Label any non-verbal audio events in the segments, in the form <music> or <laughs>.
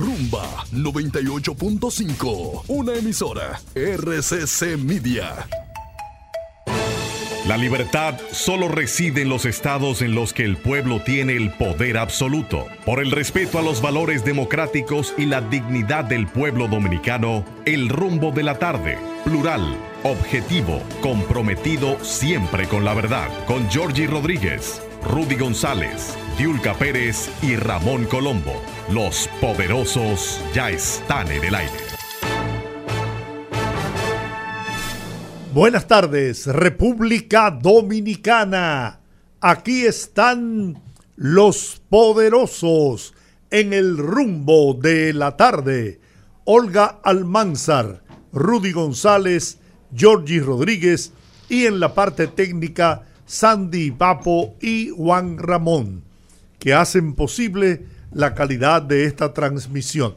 Rumba 98.5, una emisora RCC Media. La libertad solo reside en los estados en los que el pueblo tiene el poder absoluto. Por el respeto a los valores democráticos y la dignidad del pueblo dominicano, el rumbo de la tarde, plural, objetivo, comprometido siempre con la verdad, con Georgie Rodríguez, Rudy González, Diulca Pérez y Ramón Colombo. Los poderosos ya están en el aire. Buenas tardes, República Dominicana. Aquí están los poderosos en el rumbo de la tarde. Olga Almanzar, Rudy González, Georgie Rodríguez y en la parte técnica Sandy Papo y Juan Ramón, que hacen posible la calidad de esta transmisión.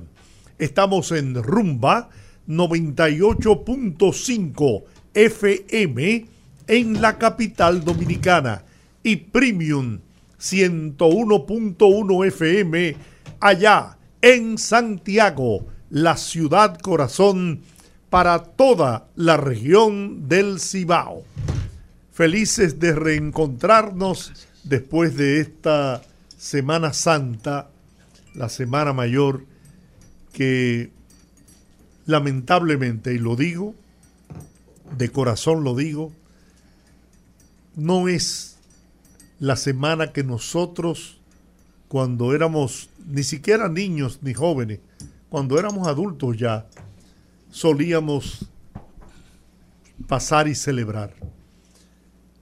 Estamos en Rumba 98.5 FM en la capital dominicana y Premium 101.1 FM allá en Santiago, la ciudad corazón para toda la región del Cibao. Felices de reencontrarnos después de esta Semana Santa, la Semana Mayor, que lamentablemente, y lo digo, de corazón lo digo, no es la semana que nosotros, cuando éramos ni siquiera niños ni jóvenes, cuando éramos adultos ya, solíamos pasar y celebrar.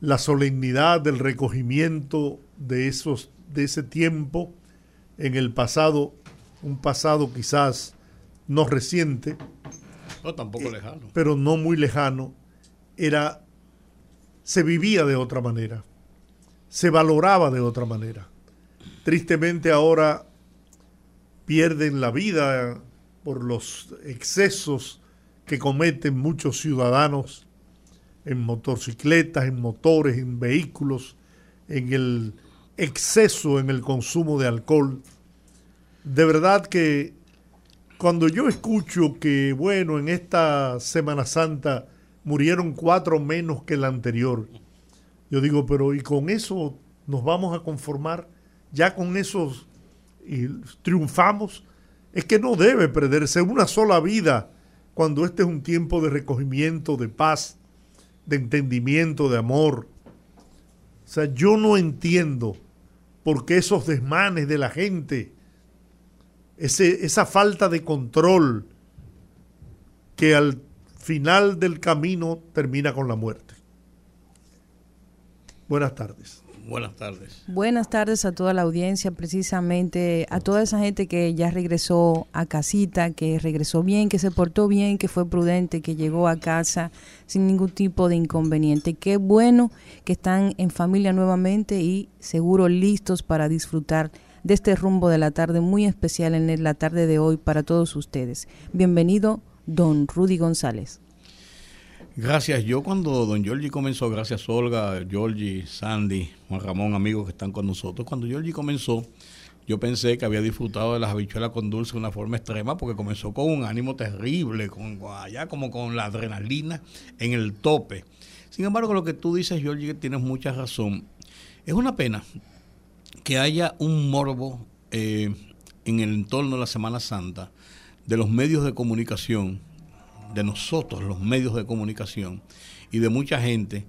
La solemnidad del recogimiento de, esos, de ese tiempo en el pasado, un pasado quizás no reciente, no, tampoco eh, lejano. Pero no muy lejano. Era. Se vivía de otra manera. Se valoraba de otra manera. Tristemente ahora pierden la vida por los excesos que cometen muchos ciudadanos en motocicletas, en motores, en vehículos, en el exceso en el consumo de alcohol. De verdad que cuando yo escucho que, bueno, en esta Semana Santa murieron cuatro menos que la anterior, yo digo, pero ¿y con eso nos vamos a conformar? ¿Ya con eso y triunfamos? Es que no debe perderse una sola vida cuando este es un tiempo de recogimiento, de paz, de entendimiento, de amor. O sea, yo no entiendo por qué esos desmanes de la gente esa falta de control que al final del camino termina con la muerte. Buenas tardes. Buenas tardes. Buenas tardes a toda la audiencia, precisamente a toda esa gente que ya regresó a casita, que regresó bien, que se portó bien, que fue prudente, que llegó a casa sin ningún tipo de inconveniente. Qué bueno que están en familia nuevamente y seguro listos para disfrutar de este rumbo de la tarde muy especial en la tarde de hoy para todos ustedes. Bienvenido, don Rudy González. Gracias. Yo cuando don Giorgi comenzó, gracias Olga, Giorgi, Sandy, Juan Ramón, amigos que están con nosotros, cuando Giorgi comenzó, yo pensé que había disfrutado de las habichuelas con dulce de una forma extrema porque comenzó con un ánimo terrible, con allá como con la adrenalina en el tope. Sin embargo, lo que tú dices, Giorgi, tienes mucha razón. Es una pena que haya un morbo eh, en el entorno de la Semana Santa de los medios de comunicación, de nosotros los medios de comunicación y de mucha gente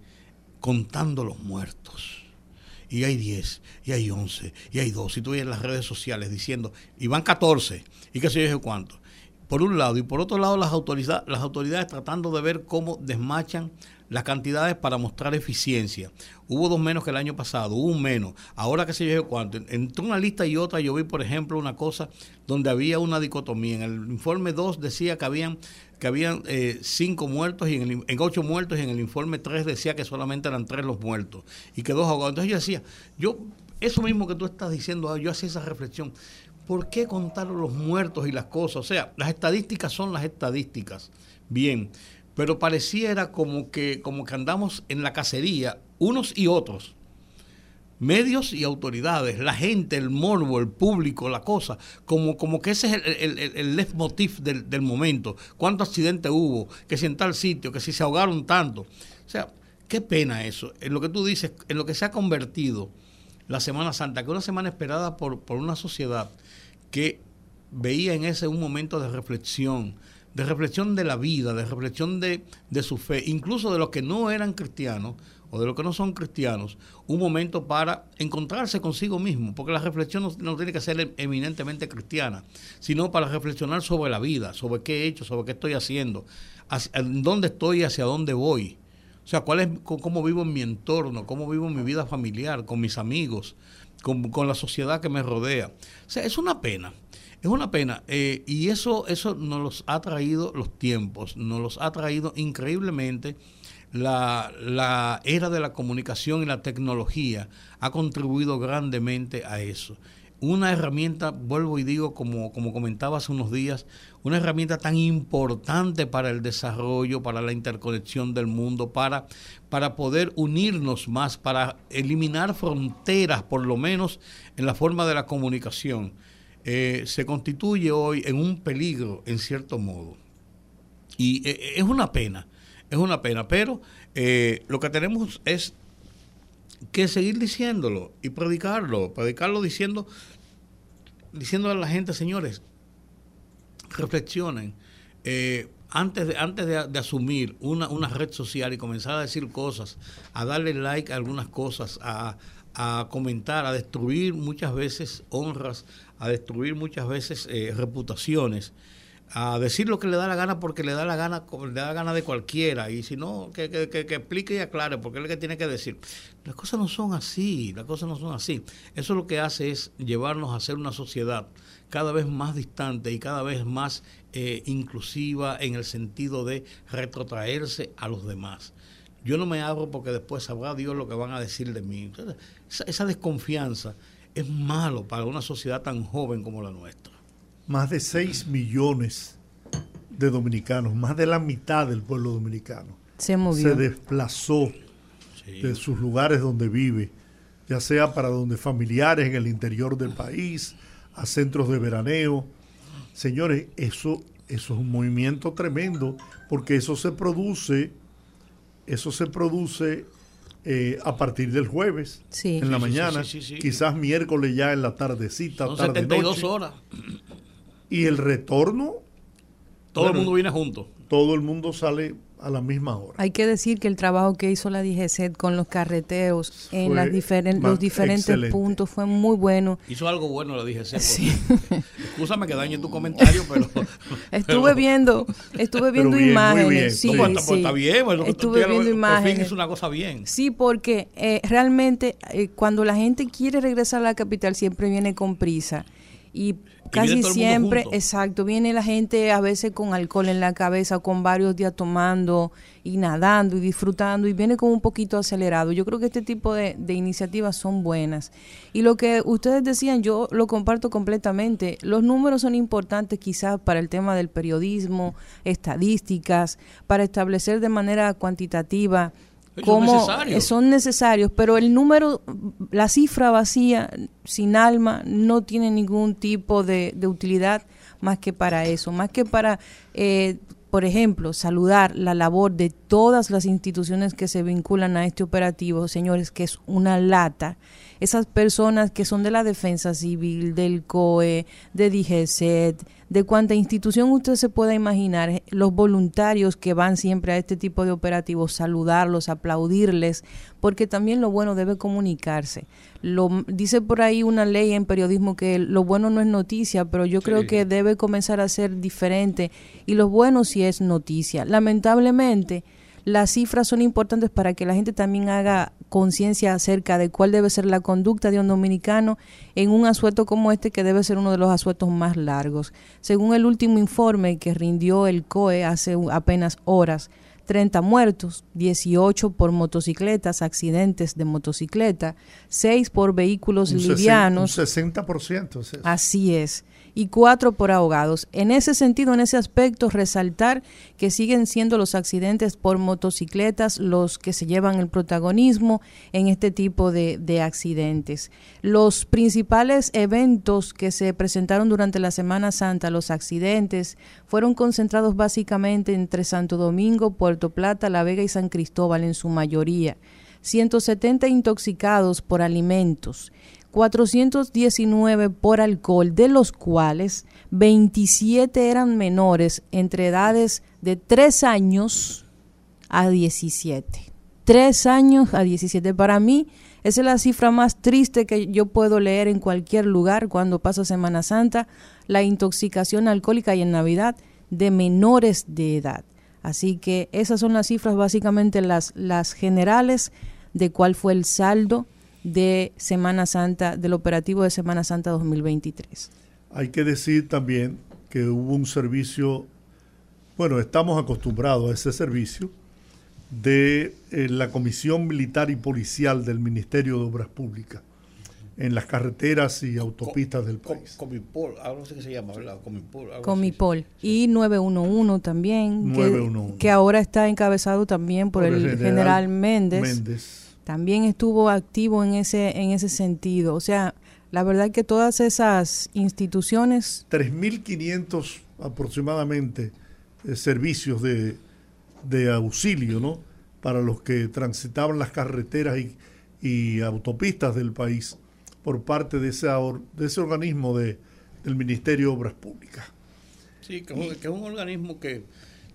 contando los muertos. Y hay 10, y hay 11, y hay 2. Y tú en las redes sociales diciendo, y van 14, y qué sé yo cuánto. Por un lado, y por otro lado, las autoridades, las autoridades tratando de ver cómo desmachan las cantidades para mostrar eficiencia. Hubo dos menos que el año pasado, hubo un menos. Ahora que se yo cuánto. Entre una lista y otra yo vi, por ejemplo, una cosa donde había una dicotomía. En el informe 2 decía que habían que habían eh, cinco muertos y en, el, ocho muertos y en el informe 3 decía que solamente eran tres los muertos y que dos ahogados. Entonces yo decía, yo, eso mismo que tú estás diciendo, yo hacía esa reflexión. ¿Por qué contar los muertos y las cosas? O sea, las estadísticas son las estadísticas. Bien, pero pareciera como que, como que andamos en la cacería, unos y otros, medios y autoridades, la gente, el morbo, el público, la cosa, como, como que ese es el, el, el leitmotiv del, del, momento. ¿Cuántos accidentes hubo? Que si en tal sitio, que si se ahogaron tanto. O sea, qué pena eso. En lo que tú dices, en lo que se ha convertido la Semana Santa, que es una semana esperada por, por una sociedad que veía en ese un momento de reflexión, de reflexión de la vida, de reflexión de, de, su fe, incluso de los que no eran cristianos o de los que no son cristianos, un momento para encontrarse consigo mismo, porque la reflexión no, tiene que ser eminentemente cristiana, sino para reflexionar sobre la vida, sobre qué he hecho, sobre qué estoy haciendo, hacia, dónde estoy hacia dónde voy. O sea, cuál es, cómo vivo en mi entorno, cómo vivo en mi vida familiar, con mis amigos, con, con la sociedad que me rodea. O sea, es una pena es una pena. Eh, y eso, eso nos los ha traído los tiempos, nos los ha traído increíblemente. La, la, era de la comunicación y la tecnología ha contribuido grandemente a eso. Una herramienta, vuelvo y digo, como, como comentaba hace unos días, una herramienta tan importante para el desarrollo, para la interconexión del mundo, para, para poder unirnos más, para eliminar fronteras, por lo menos en la forma de la comunicación eh, se constituye hoy en un peligro, en cierto modo. Y eh, es una pena, es una pena, pero eh, lo que tenemos es que seguir diciéndolo y predicarlo, predicarlo diciendo, diciendo a la gente, señores, reflexionen. antes de, antes de, de asumir una, una, red social y comenzar a decir cosas, a darle like a algunas cosas, a, a comentar, a destruir muchas veces honras, a destruir muchas veces eh, reputaciones, a decir lo que le da la gana porque le da la gana, le da la gana de cualquiera, y si no, que, que, que, que explique y aclare, porque es lo que tiene que decir. Las cosas no son así, las cosas no son así. Eso lo que hace es llevarnos a ser una sociedad cada vez más distante y cada vez más eh, inclusiva en el sentido de retrotraerse a los demás. Yo no me abro porque después sabrá Dios lo que van a decir de mí. Esa, esa desconfianza es malo para una sociedad tan joven como la nuestra. Más de 6 millones de dominicanos, más de la mitad del pueblo dominicano, se, movió. se desplazó sí. de sus lugares donde vive, ya sea para donde familiares en el interior del país, a centros de veraneo. Señores, eso, eso es un movimiento tremendo, porque eso se produce, eso se produce eh, a partir del jueves sí. en la Sí, sí, mañana, sí, sí, sí. quizás miércoles ya en la tardecita, Son tarde 72 noche. horas. Y el retorno, Todo Bueno, el mundo viene junto. todo el mundo sale a la misma hora. Hay que decir que el trabajo que hizo la DGCET con los carreteros en Fue las diferen- los diferentes excelente. puntos fue muy bueno. Hizo algo bueno, le dije. Sí. Excúsame que dañe tu comentario, pero. <laughs> Estuve pero- viendo, estuve viendo bien, muy imágenes. bien. Sí, No, pues, está- sí. pues, está bien. Bueno, Estuve ya lo- viendo Por fin imágenes. una cosa bien. Sí, porque eh, realmente eh, cuando la gente quiere regresar a la capital siempre viene con prisa. Y casi siempre, exacto, viene la gente a veces con alcohol en la cabeza, con varios días tomando y nadando y disfrutando y viene como un poquito acelerado. Yo creo que este tipo de, de iniciativas son buenas. Y lo que ustedes decían, yo lo comparto completamente. Los números son importantes quizás para el tema del periodismo, estadísticas, para establecer de manera cuantitativa Necesarios. son necesarios, pero el número, la cifra vacía, sin alma, no tiene ningún tipo de, de utilidad más que para eso, más que para, eh, por ejemplo, saludar la labor de todas las instituciones que se vinculan a este operativo, señores, que es una lata. Esas personas que son de la Defensa Civil, del COE, de DGCET, de cuánta institución usted se pueda imaginar, los voluntarios que van siempre a este tipo de operativos, saludarlos, aplaudirles, porque también lo bueno debe comunicarse. Lo, dice por ahí una ley en periodismo que lo bueno no es noticia, pero yo creo que debe comenzar a ser diferente y lo bueno sí es noticia. Lamentablemente, las cifras son importantes para que la gente también haga conciencia acerca de cuál debe ser la conducta de un dominicano en un asueto como este que debe ser uno de los asuetos más largos. Según el último informe que rindió el COE hace apenas horas, 30 muertos, 18 por motocicletas, accidentes de motocicleta, 6 por vehículos Un livianos. Un 60%. es eso. Así es. Y cuatro por ahogados. En ese sentido, en ese aspecto, resaltar que siguen siendo los accidentes por motocicletas los que se llevan el protagonismo en este tipo de, de accidentes. Los principales eventos que se presentaron durante la Semana Santa, los accidentes, fueron concentrados básicamente entre Santo Domingo, Puerto Plata, La Vega y San Cristóbal en su mayoría. 170 intoxicados por alimentos, 419 por alcohol, de los cuales 27 eran menores entre edades de 3 años a 17. 3 años a 17. Para mí, esa es la cifra más triste que yo puedo leer en cualquier lugar cuando pasa Semana Santa, la intoxicación alcohólica y en Navidad de menores de edad. Así que esas son las cifras básicamente las, las generales de cuál fue el saldo de Semana Santa, del operativo de Semana Santa 2023. Hay que decir también que hubo un servicio, bueno, estamos acostumbrados a ese servicio de eh, la Comisión Militar y Policial del Ministerio de Obras Públicas en las carreteras y autopistas del país. Comipol, algo así que se llama, ¿verdad? Comipol. Comipol. Y 911 también, 911. Que, que, ahora está encabezado también por, por el, el, general, general Méndez. Méndez también estuvo activo en ese, en ese sentido. O sea, la verdad que todas esas instituciones... 3.500 aproximadamente eh, servicios de, de, auxilio, ¿no? Para los que transitaban las carreteras y, y autopistas del país por parte de ese, de ese organismo de, del Ministerio de Obras Públicas. Sí, que, y, que es un organismo que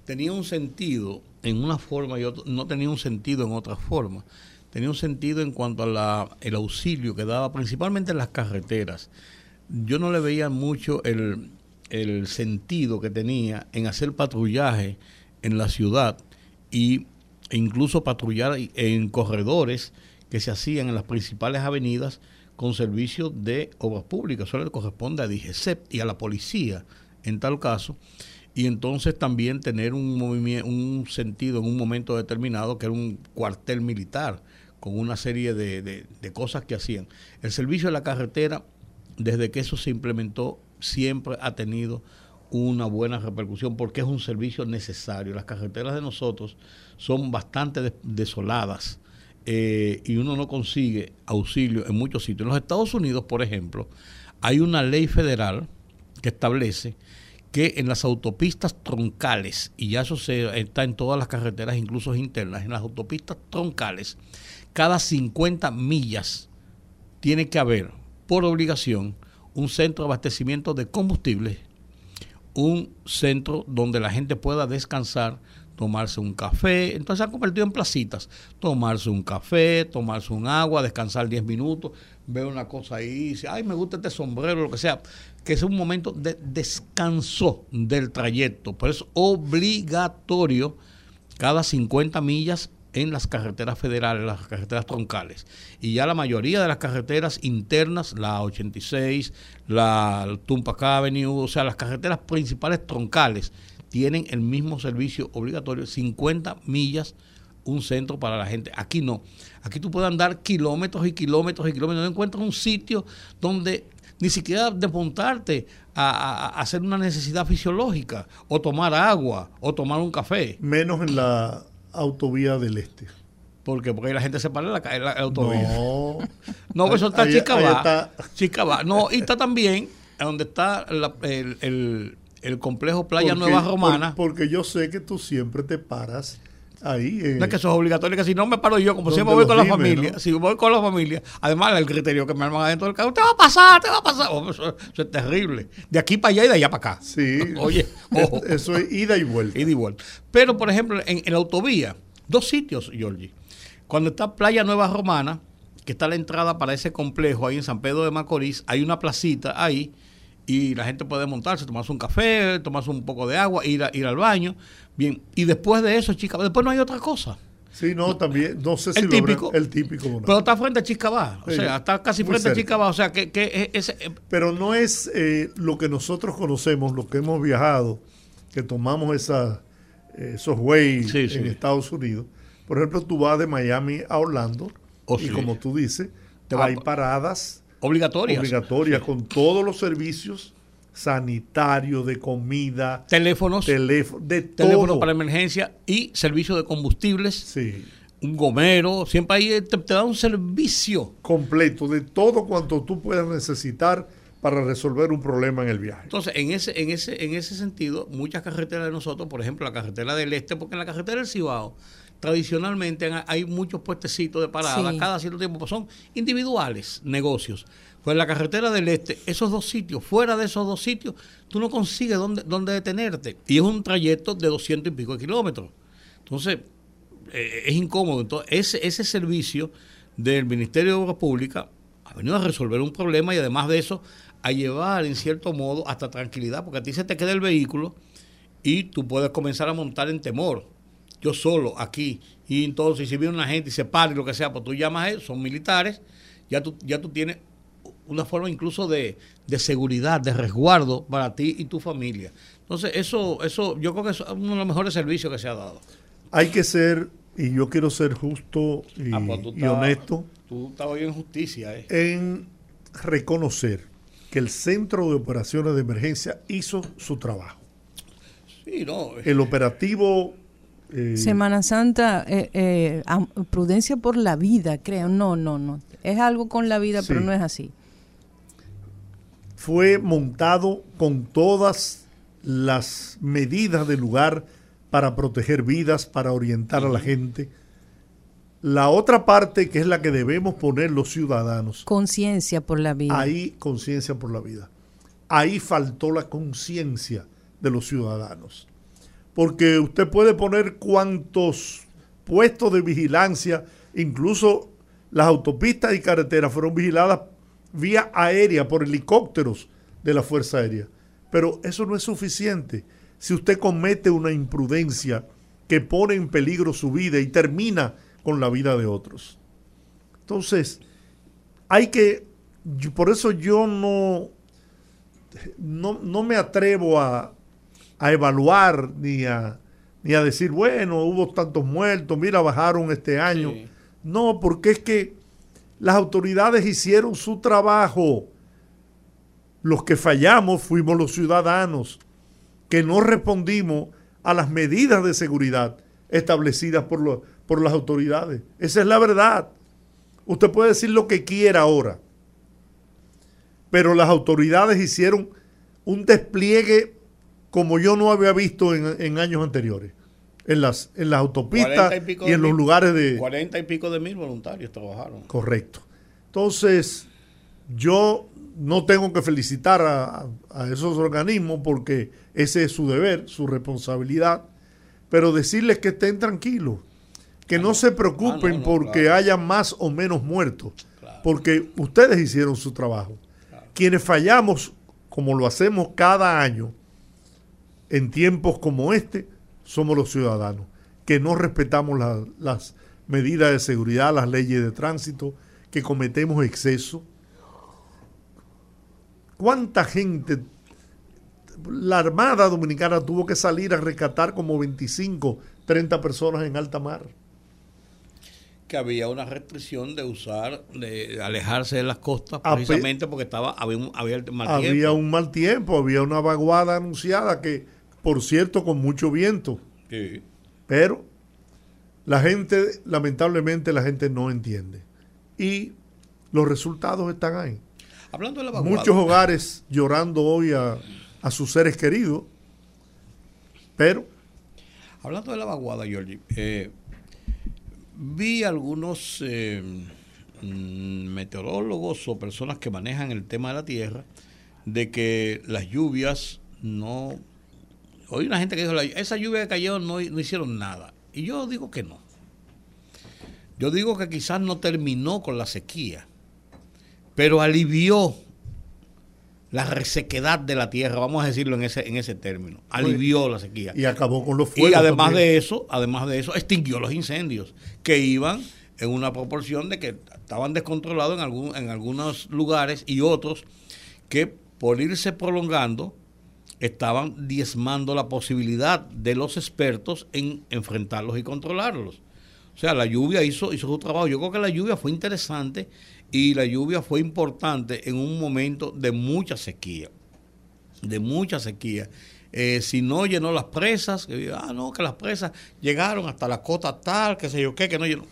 tenía un sentido en una forma y otro, no tenía un sentido en otra forma tenía un sentido en cuanto al auxilio que daba principalmente en las carreteras. Yo no le veía mucho el, el sentido que tenía en hacer patrullaje en la ciudad y, e incluso patrullar en corredores que se hacían en las principales avenidas con servicios de obras públicas. Eso le corresponde a DGCEP y a la policía en tal caso. Y entonces también tener un, movimiento, un sentido en un momento determinado que era un cuartel militar con una serie de, de, cosas que hacían. El servicio de la carretera, desde que eso se implementó, siempre ha tenido una buena repercusión porque es un servicio necesario. Las carreteras de nosotros son bastante desoladas eh, y uno no consigue auxilio en muchos sitios. En los Estados Unidos, por ejemplo, hay una ley federal que establece que en las autopistas troncales, y ya eso se, está en todas las carreteras, incluso internas, en las autopistas troncales, cada 50 millas tiene que haber, por obligación, un centro de abastecimiento de combustible, un centro donde la gente pueda descansar, tomarse un café, entonces se han convertido en placitas, tomarse un café, tomarse un agua, descansar 10 minutos, ver una cosa ahí, dice, ay, me gusta este sombrero, lo que sea, que es un momento de descanso del trayecto, pero es obligatorio cada 50 millas en las carreteras federales, las carreteras troncales. Y ya la mayoría de las carreteras internas, la 86, la Tumpac Avenue, o sea, las carreteras principales troncales, tienen el mismo servicio obligatorio, 50 millas, un centro para la gente. Aquí no. Aquí tú puedes andar kilómetros y kilómetros y kilómetros. No encuentras un sitio donde ni siquiera desmontarte a, hacer una necesidad fisiológica, o tomar agua, o tomar un café. Menos en la autovía del este. ¿Por qué? Porque la gente se para en la, la, la autovía. No. <laughs> no, eso está Chicabá. Chicabá. No, y está también donde está la, el, el, el, complejo Playa porque, Nueva Romana. Por, porque yo sé que tú siempre te paras ahí. Eh, no es que eso es obligatorio, que si no me paro yo, como siempre voy con la familia, ¿no? si voy con la familia, además el criterio que me arman adentro del carro, te va a pasar, te va a pasar. Oh, eso, eso, es terrible. De aquí para allá y de allá para acá. Sí. <laughs> Oye, <laughs> ojo. Eso es ida y vuelta. Ida y vuelta. Pero, por ejemplo, en, en la autovía, dos sitios, Georgie. Cuando está Playa Nueva Romana, que está la entrada para ese complejo ahí en San Pedro de Macorís, hay una placita ahí y la gente puede montarse, tomarse un café, tomarse un poco de agua, ir, a, ir al baño. Bien, y después de eso, chica, después no hay otra cosa. Sí, no, también, no sé si el típico, el típico. No. Pero está frente a Chicabá, o sí, sea, está casi frente a Chicabá, o sea, que, que es, es, Pero no es eh, lo que nosotros conocemos, lo que hemos viajado, que tomamos esa, esos ways Sí, en sí. Estados Unidos. Por ejemplo, tú vas de Miami a Orlando Oh, y como tú dices, Te va hay pa- paradas obligatorias. obligatorias con todos los servicios sanitario, de comida, teléfonos, teléfono, de teléfono para emergencia y servicio de combustibles. Sí. Un gomero, siempre ahí te, te da un servicio completo de todo cuanto tú puedas necesitar para resolver un problema en el viaje. Entonces, en ese, en ese, en ese sentido, muchas carreteras de nosotros, por ejemplo, la carretera del Este, porque en la carretera del Cibao, tradicionalmente hay muchos puestecitos de parada, cada cierto tiempo, pues son individuales negocios. Pues en la carretera del Este, esos dos sitios, fuera de esos dos sitios, tú no consigues dónde, dónde detenerte. Y es un trayecto de 200 y pico de kilómetros. Entonces, eh, es incómodo. Entonces, ese, ese servicio del Ministerio de Obras Públicas ha venido a resolver un problema y además de eso, a llevar en cierto modo hasta tranquilidad, porque a ti se te queda el vehículo y tú puedes comenzar a montar en temor. Yo solo aquí, y entonces si viene una gente y se para y lo que sea, pues tú llamas a ellos, son militares, ya tú, ya tú tienes una forma incluso de, de seguridad, de resguardo para ti y tu familia. Entonces, eso, eso yo creo que es uno de los mejores servicios que se ha dado. Hay que ser, y yo quiero ser justo y, ah, pues honesto. Tú estás hoy en justicia. Eh. En reconocer que el Centro de Operaciones de Emergencia hizo su trabajo. Sí, no. El operativo... Eh, Semana Santa, eh, eh, prudencia por la vida, creo. No, no, no. Es algo con la vida, pero no es así. Fue montado con todas las medidas del lugar para proteger vidas, para orientar a la gente la otra parte, que es la que debemos poner los ciudadanos. Conciencia por la vida. Ahí, conciencia por la vida. Ahí faltó la conciencia de los ciudadanos. Porque usted puede poner cuantos puestos de vigilancia, incluso las autopistas y carreteras fueron vigiladas vía aérea por helicópteros de la Fuerza Aérea. Pero eso no es suficiente. Si usted comete una imprudencia que pone en peligro su vida y termina con la vida de otros. Entonces, hay que, por eso yo no, no, me atrevo a, evaluar ni a, ni a decir, bueno, hubo tantos muertos, mira, bajaron este año. No, porque es que las autoridades hicieron su trabajo. Los que fallamos fuimos los ciudadanos, que no respondimos a las medidas de seguridad establecidas por, los por las autoridades. Esa es la verdad. Usted puede decir lo que quiera ahora, pero las autoridades hicieron un despliegue como yo no había visto en, años anteriores. En las, en las autopistas y, en los lugares de... Cuarenta y pico de mil voluntarios trabajaron. Correcto. Entonces, yo no tengo que felicitar a, a, esos organismos porque ese es su deber, su responsabilidad, pero decirles que estén tranquilos, que no se preocupen ah, porque haya más o menos muertos, porque ustedes hicieron su trabajo. Quienes fallamos, como lo hacemos cada año, en tiempos como este, somos los ciudadanos, que no respetamos las medidas de seguridad, las leyes de tránsito, que cometemos exceso. ¿Cuánta gente? La Armada Dominicana tuvo que salir a rescatar como 25, 30 personas en alta mar que había una restricción de usar, de alejarse de las costas, precisamente porque estaba había un, había mal tiempo. Había un mal tiempo, había una vaguada anunciada que, por cierto, con mucho viento. Sí. Pero la gente, lamentablemente, la gente no entiende. Y los resultados están ahí. Hablando de la. Muchos hogares llorando hoy a, a sus seres queridos, pero... Hablando de la vaguada, Giorgi, eh, vi algunos eh, mm, meteorólogos o personas que manejan el tema de la tierra de que las lluvias no... Hoy una gente que dijo, esa lluvia que cayó no, no hicieron nada. Y yo digo que no. Yo digo que quizás no terminó con la sequía, pero alivió la resequedad de la tierra, vamos a decirlo en ese, en ese término. Alivió la sequía. Y acabó con los fuegos. Y además de eso, además de eso, extinguió los incendios, que iban en una proporción de que estaban descontrolados en, algún, en algunos lugares y otros que por irse prolongando estaban diezmando la posibilidad de los expertos en enfrentarlos y controlarlos. O sea, la lluvia hizo, hizo su trabajo. Yo creo que la lluvia fue interesante y la lluvia fue importante en un momento de mucha sequía. de mucha sequía. Eh, si no llenó las presas, que, ah, no, que las presas llegaron hasta la cota tal, que sé yo qué, que no llenó.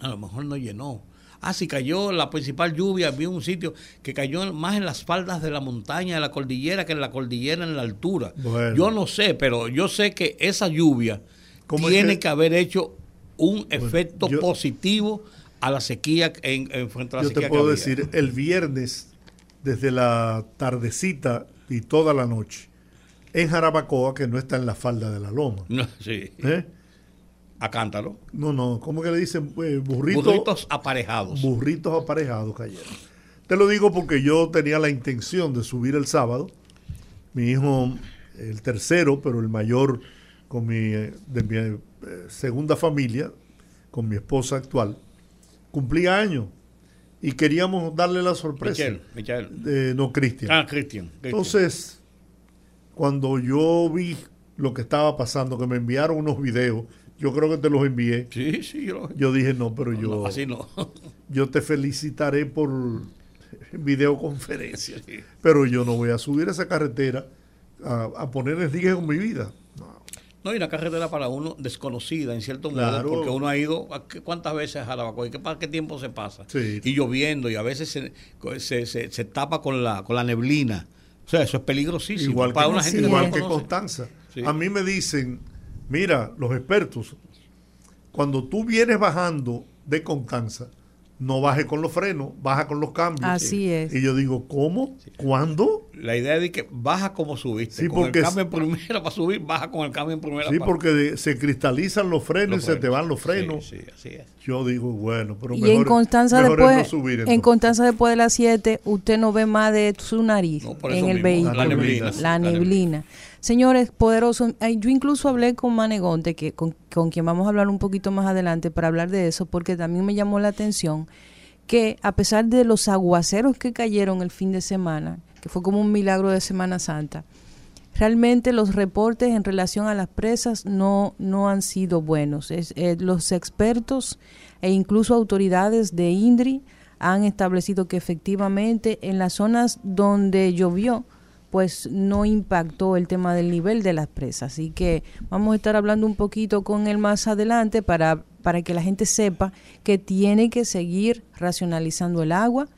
A lo mejor no llenó. Ah, si cayó la principal lluvia, había un sitio que cayó más en las faldas de la montaña, de la cordillera, que en la cordillera en la altura. Bueno. Yo no sé, pero yo sé que esa lluvia ¿Cómo es tiene que- que... haber hecho un efecto yo- positivo a la sequía en, en frente a la Yo sequía te que puedo había. decir, el viernes, desde la tardecita y toda la noche, en Jarabacoa, que no está en la falda de la loma. <laughs> No, sí, ¿eh? A cántaro. No, no, ¿cómo que le dicen? Eh, burrito, Burritos aparejados. burritos aparejados cayeron. Te lo digo porque yo tenía la intención de subir el sábado. Mi hijo, el tercero, pero el mayor con mi, eh, de mi eh, segunda familia, con mi esposa actual, cumplía años y queríamos darle la sorpresa. Michelle. Eh, no, Cristian. Ah. Cristian. Entonces, cuando yo vi lo que estaba pasando, que me enviaron unos videos, yo creo que te los envié, Sí, sí, yo yo dije, no, pero yo, No, así no. <laughs> yo te felicitaré por videoconferencia, pero yo no voy a subir esa carretera a, a poner en riesgo mi vida. No. No, y una carretera para uno desconocida, en cierto Claro. modo, porque uno ha ido, ¿a qué- ¿cuántas veces a Jarabacoa? ¿Y qué, qué tiempo se pasa? Sí. Y lloviendo, y a veces se, se, se- se tapa con la, con la neblina. O sea, eso es peligrosísimo. Igual, para que, una gente igual que. Constanza. Sí. A mí me dicen, mira, los expertos, cuando tú vienes bajando de Constanza, no baje con los frenos, baja con los cambios. Así es. Y yo digo, ¿cómo? ¿Cuándo? La idea es de que baja como subiste. Sí, con porque el cambio en primera para subir, baja con el cambio en primera Sí, para porque de- se cristalizan los frenos los y se te van los frenos. Sí, sí, así es. Yo digo, bueno, pero Y mejor, en Constanza mejor es después, no subir, en. Constanza después de las 7, usted no ve más de su nariz No, en el mismo, vehículo. la neblina. La La neblina. Señores, poderoso, yo incluso hablé con Manegonte, que con, quien vamos a hablar un poquito más adelante para hablar de eso, porque también me llamó la atención que a pesar de los aguaceros que cayeron el fin de semana, que fue como un milagro de Semana Santa, realmente los reportes en relación a las presas no, no han sido buenos. Eh, los expertos e incluso autoridades de INDRI han establecido que efectivamente en las zonas donde llovió, pues no impactó el tema del nivel de las presas. Así que vamos a estar hablando un poquito con él más adelante para, para que la gente sepa que tiene que seguir racionalizando el agua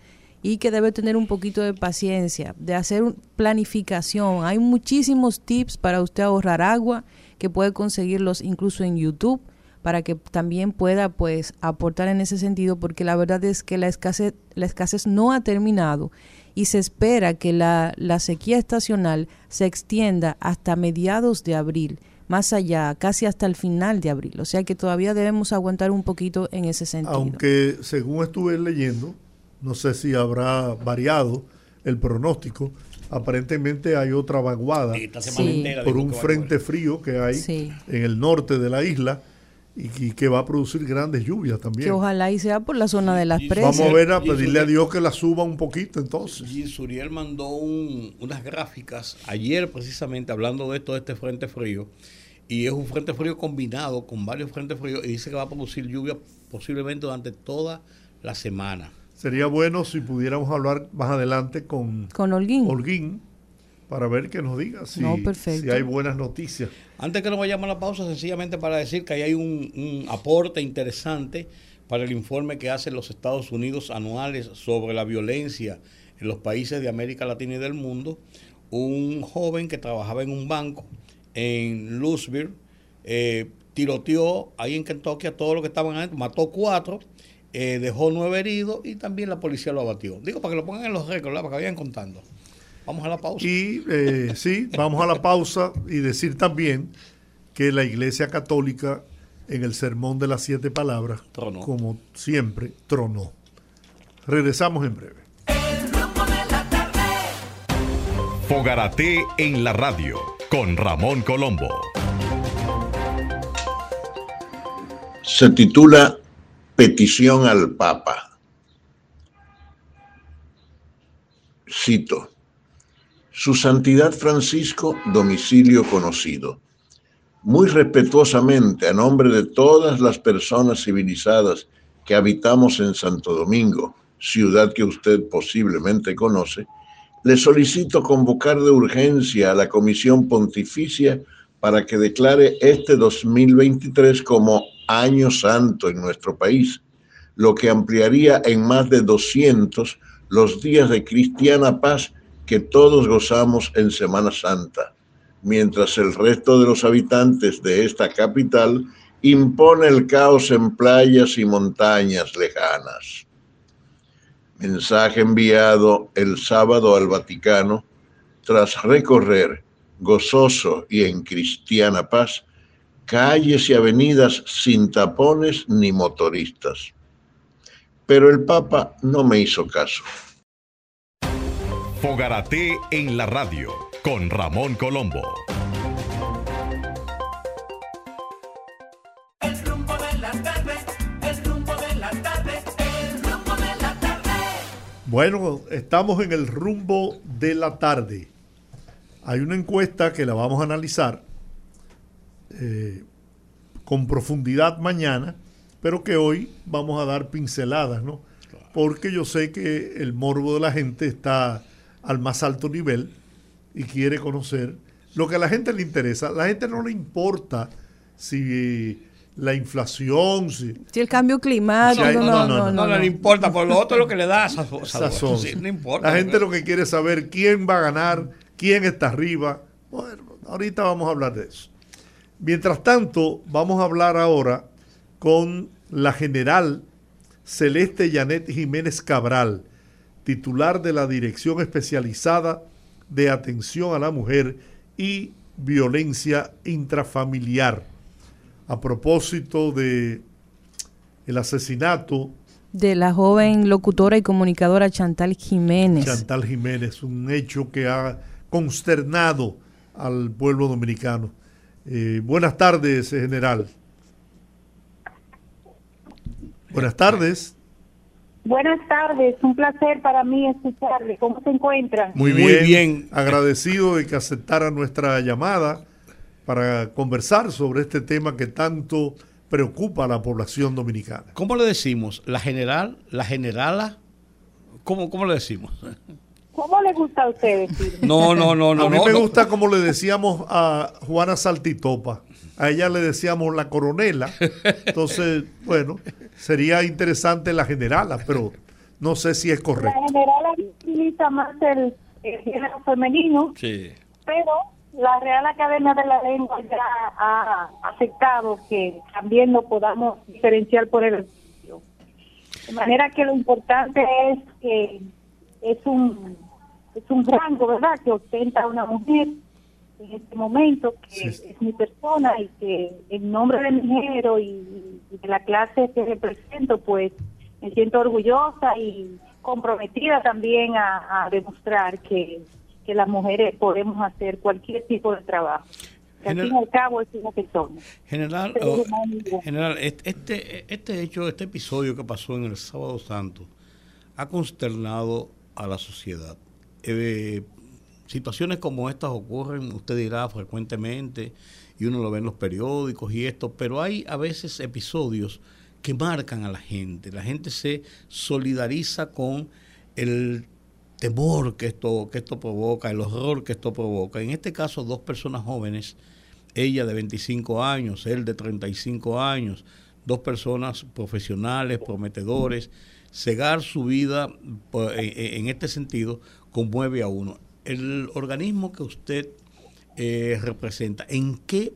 y que debe tener un poquito de paciencia, de hacer planificación. Hay muchísimos tips para usted ahorrar agua que puede conseguirlos incluso en YouTube para que también pueda pues aportar en ese sentido porque la verdad es que la escasez la escasez no ha terminado y se espera que la, la sequía estacional se extienda hasta mediados de abril, más allá, casi hasta el final de abril. O sea que todavía debemos aguantar un poquito en ese sentido. Aunque según estuve leyendo, no sé si habrá variado el pronóstico, aparentemente hay otra vaguada Sí. por un frente frío que hay Sí. en el norte de la isla y, y que va a producir grandes lluvias también. que ojalá y sea por la zona de las presas. Vamos a ver, a pedirle a Dios que la suba un poquito entonces. Y Suriel mandó un- unas gráficas ayer precisamente hablando de esto, de este frente frío. Y es un frente frío combinado con varios frentes fríos y dice que va a producir lluvia posiblemente durante toda la semana. Sería bueno si pudiéramos hablar más adelante con Con Holguín. Holguín para ver que nos diga si, No, perfecto. si hay buenas noticias. Antes que nos vayamos a la pausa, sencillamente para decir que ahí hay un, un aporte interesante para el informe que hacen los Estados Unidos anuales sobre la violencia en los países de América Latina y del mundo. Un joven que trabajaba en un banco en Louisville eh, tiroteó ahí en Kentucky a todos los que estaban adentro, mató cuatro, eh, dejó nueve heridos y también la policía lo abatió. Digo, para que lo pongan en los récords, ¿verdad? para que vayan contando. Vamos a la pausa. Y eh, sí, vamos a la pausa y decir también que la Iglesia Católica en el Sermón de las Siete Palabras, Tronó. como siempre, tronó. Regresamos en breve. Fogarate en la radio con Ramón Colombo. se titula Petición al Papa. Cito. Su Santidad Francisco, domicilio conocido. Muy respetuosamente, a nombre de todas las personas civilizadas que habitamos en Santo Domingo, ciudad que usted posiblemente conoce, le solicito convocar de urgencia a la Comisión Pontificia para que declare este 2023 como año santo en nuestro país, lo que ampliaría en más de 200 los días de cristiana paz que todos gozamos en Semana Santa, mientras el resto de los habitantes de esta capital impone el caos en playas y montañas lejanas. Mensaje enviado el sábado al Vaticano tras recorrer gozoso y en cristiana paz calles y avenidas sin tapones ni motoristas. Pero el Papa no me hizo caso. Fogarate en la radio con Ramón Colombo. Bueno, estamos en el rumbo de la tarde. Hay una encuesta que la vamos a analizar eh, con profundidad mañana, pero que hoy vamos a dar pinceladas, ¿no? Porque yo sé que el morbo de la gente está al más alto nivel y quiere conocer lo que a la gente le interesa. A la gente no le importa si la inflación, si, si el cambio climático, no, no, no, no, le importa, por lo otro lo que le da sazón. no importa. La gente lo que quiere es saber quién va a ganar, quién está arriba. Bueno, ahorita vamos a hablar de eso. Mientras tanto, vamos a hablar ahora con la general Celeste Janet Jiménez Cabral, titular de la Dirección Especializada de Atención a la Mujer y Violencia Intrafamiliar a propósito de el asesinato de la joven locutora y comunicadora Chantal Jiménez. Chantal Jiménez, un hecho que ha consternado al pueblo dominicano. Eh, buenas tardes, general. Buenas tardes. Buenas tardes, un placer para mí escucharle. ¿Cómo se encuentra? Muy bien, Muy bien. agradecido de que aceptara nuestra llamada para conversar sobre este tema que tanto preocupa a la población dominicana. ¿Cómo le decimos? ¿La general? ¿La generala? ¿Cómo, cómo le decimos? ¿Cómo le gusta a usted No, no, no, no. A mí me gusta como le decíamos a Juana Saltitopa. A ella le decíamos la coronela. Entonces, <laughs> bueno, sería interesante la generala, pero no sé si es correcto. La generala utiliza más el, el género femenino. Sí. Pero la Real Academia de la Lengua ya ha aceptado que también lo podamos diferenciar por el de manera que lo importante es que es un es un rango, ¿verdad?, que ostenta una mujer en este momento, que es mi persona y que en nombre de mi género y, de la clase que represento, pues me siento orgullosa y comprometida también a demostrar que que las mujeres podemos hacer cualquier tipo de trabajo. General, al fin y al cabo es una persona. General, oh, general este, este hecho, este episodio que pasó en el Sábado Santo ha consternado a la sociedad. Eh, situaciones como estas ocurren, usted dirá, frecuentemente, y uno lo ve en los periódicos y esto, pero hay a veces episodios que marcan a la gente. La gente se solidariza con el temor que esto, que esto provoca, el horror que esto provoca. En este caso, dos personas jóvenes, ella de 25 años, él de 35 años, dos personas profesionales, prometedores, cegar su vida en este sentido conmueve a uno. El organismo que usted eh, representa, ¿en qué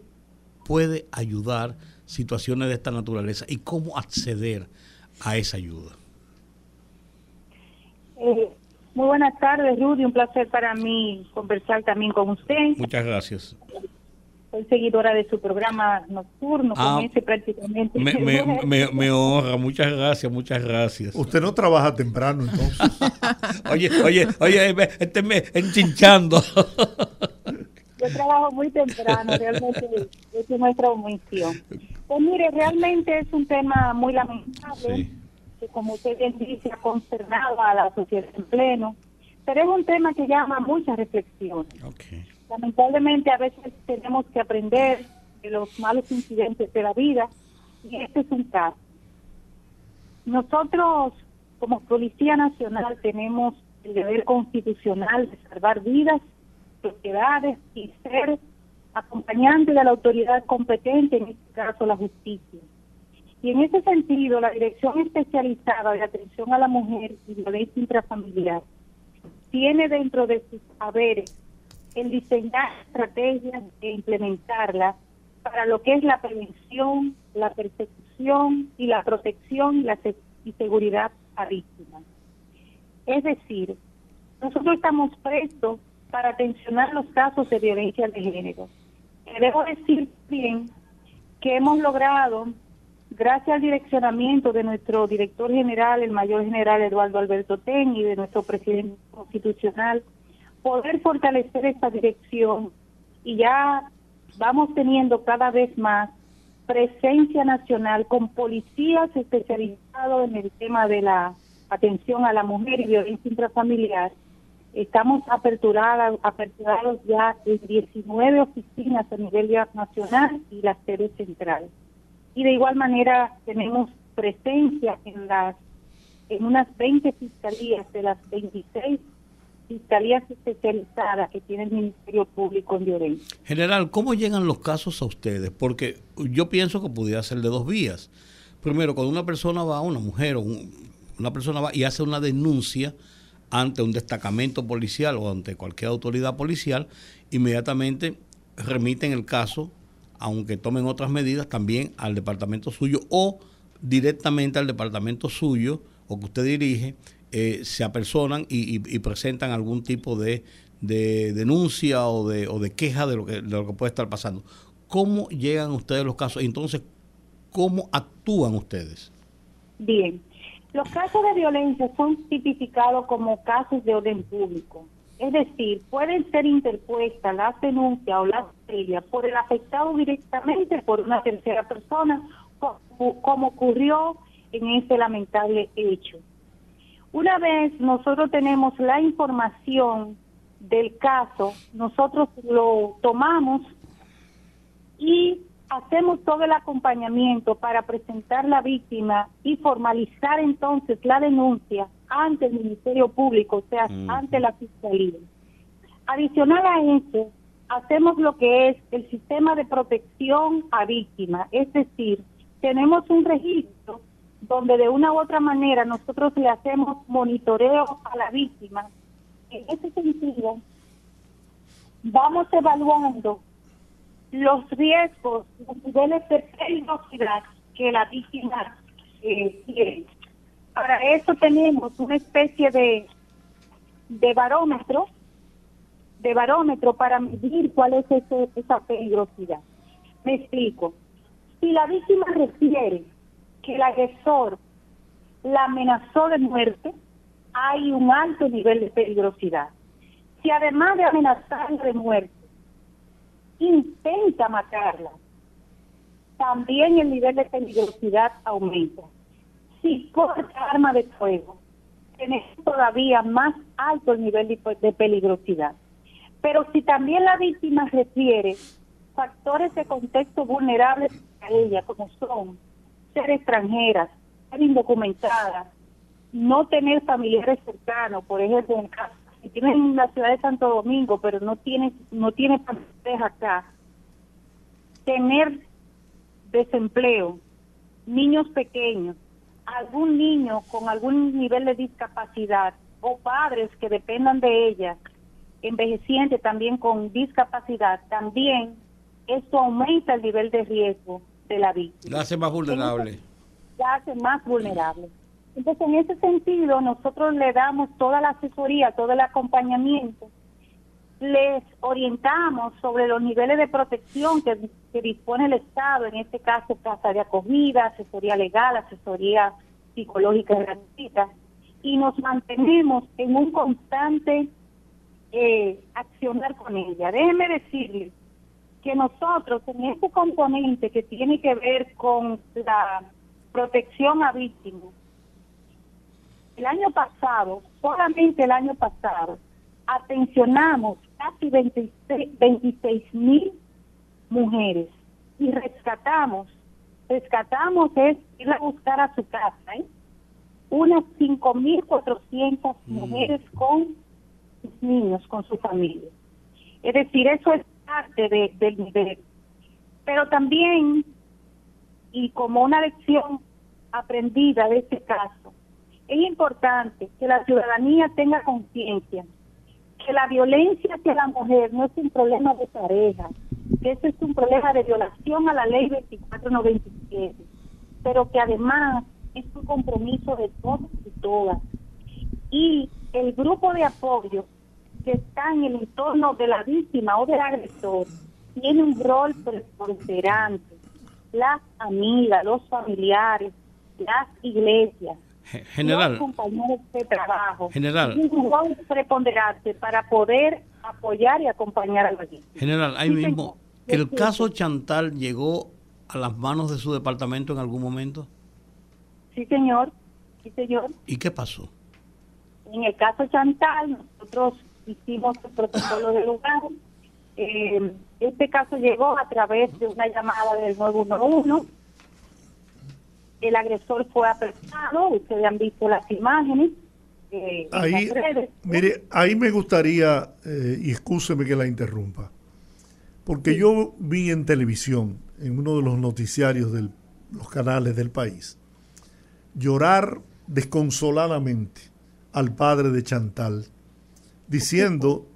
puede ayudar situaciones de esta naturaleza y cómo acceder a esa ayuda? Eh, muy buenas tardes, Rudy. Un placer para mí conversar también con usted. Muchas gracias. Soy seguidora de su programa nocturno, ah, prácticamente. Me, <laughs> me, me, honra, muchas gracias, muchas gracias. Usted no trabaja temprano, entonces. <laughs> oye, oye, oye, este me enchinchando. <laughs> Yo trabajo muy temprano, realmente es nuestra omisión. Pues mire, realmente es un tema muy lamentable que como usted bien dice ha consternado a la sociedad en pleno, pero es un tema que llama mucha reflexión. Lamentablemente a veces tenemos que aprender de los malos incidentes de la vida y este es un caso. Nosotros como Policía Nacional tenemos el deber constitucional de salvar vidas, propiedades y ser acompañante de la autoridad competente, en este caso la justicia. Y en ese sentido, la Dirección Especializada de Atención a la Mujer y Violencia Intrafamiliar tiene dentro de sus saberes el diseñar estrategias e implementarlas para lo que es la prevención, la persecución y la protección y la y seguridad a víctimas. Es decir, nosotros estamos prestos para atencionar los casos de violencia de género. debo decir bien que hemos logrado, gracias al direccionamiento de nuestro director general, el mayor general Eduardo Alberto Ten, y de nuestro presidente constitucional, poder fortalecer esta dirección y ya vamos teniendo cada vez más presencia nacional con policías especializados en el tema de la atención a la mujer y violencia intrafamiliar. Estamos aperturados, aperturados ya en 19 oficinas a nivel nacional y la sede central. Y de igual manera tenemos presencia en las en unas 20 fiscalías de las 26 fiscalías especializadas que tiene el Ministerio Público en violencia. General, ¿cómo llegan los casos a ustedes? Porque yo pienso que pudiera ser de dos vías. Primero, cuando una persona va, una mujer o una persona va y hace una denuncia ante un destacamento policial o ante cualquier autoridad policial, inmediatamente remiten el caso, aunque tomen otras medidas, también al departamento suyo o directamente al departamento suyo o que usted dirige eh, se apersonan y, presentan algún tipo de, denuncia o de, o de queja de lo, que, de lo que puede estar pasando. ¿Cómo llegan ustedes los casos? Entonces, ¿cómo actúan ustedes? Bien, los casos de violencia son tipificados como casos de orden público. Es decir, pueden ser interpuestas las denuncias o las querellas por el afectado directamente por una tercera persona, como ocurrió en este lamentable hecho. Una vez nosotros tenemos la información del caso, nosotros lo tomamos y hacemos todo el acompañamiento para presentar la víctima y formalizar entonces la denuncia ante el Ministerio Público, o sea, mm. ante la Fiscalía. Adicional a eso, hacemos lo que es el sistema de protección a víctima, es decir, tenemos un registro donde de una u otra manera nosotros le hacemos monitoreo a la víctima. En ese sentido, vamos evaluando los riesgos, los niveles de peligrosidad que la víctima eh, tiene. Para eso tenemos una especie de, de barómetro, de barómetro para medir cuál es ese, esa peligrosidad. Me explico. Si la víctima refiere que el agresor la amenazó de muerte, hay un alto nivel de peligrosidad. Si además de amenazarla de muerte, intenta matarla, también el nivel de peligrosidad aumenta. Si corta arma de fuego, tenemos todavía más alto el nivel de, peligrosidad. Pero si también la víctima refiere factores de contexto vulnerables a ella, como son ser extranjeras, ser indocumentadas, no tener familiares cercanos, por ejemplo, en si tienen la ciudad de Santo Domingo, pero no tiene no tiene familiares acá, tener desempleo, niños pequeños, algún niño con algún nivel de discapacidad o padres que dependan de ella, envejecientes también con discapacidad, también esto aumenta el nivel de riesgo de la víctima. La hace más vulnerable. La hace más vulnerable. Entonces, en ese sentido, nosotros le damos toda la asesoría, todo el acompañamiento, les orientamos sobre los niveles de protección que, dispone el Estado, en este caso casa de acogida, asesoría legal, asesoría psicológica gratuita, y nos mantenemos en un constante eh, accionar con ella. Déjeme decirles que nosotros en este componente que tiene que ver con la protección a víctimas, el año pasado, solamente el año pasado, atencionamos casi 26 mil mujeres y rescatamos, rescatamos es ir a buscar a su casa, ¿eh? unas 5.400 mujeres con sus niños, con su familia. Es decir, eso es parte del nivel. Pero también, y como una lección aprendida de este caso, es importante que la ciudadanía tenga conciencia que la violencia hacia la mujer no es un problema de pareja, que eso es un problema de violación a la ley 2497, pero que además es un compromiso de todos y todas. Y el grupo de apoyo que está en el entorno de la víctima o del agresor tiene un rol preponderante. Las amigas, los familiares, las iglesias, General. Los compañeros de trabajo. General. Un rol preponderante para poder apoyar y acompañar a la víctima. General, ahí mismo, ¿el caso Chantal llegó a las manos de su departamento en algún momento? Sí, señor. Sí, señor. ¿Y qué pasó? En el caso Chantal, nosotros hicimos el protocolo de lugar. Eh, este caso llegó a través de una llamada del 911 el agresor fue apresado, ustedes han visto las imágenes. Eh, ahí, mire, ahí me gustaría, eh, y excúseme que la interrumpa, porque yo vi en televisión, en uno de los noticiarios de los canales del país, llorar desconsoladamente al padre de Chantal, diciendo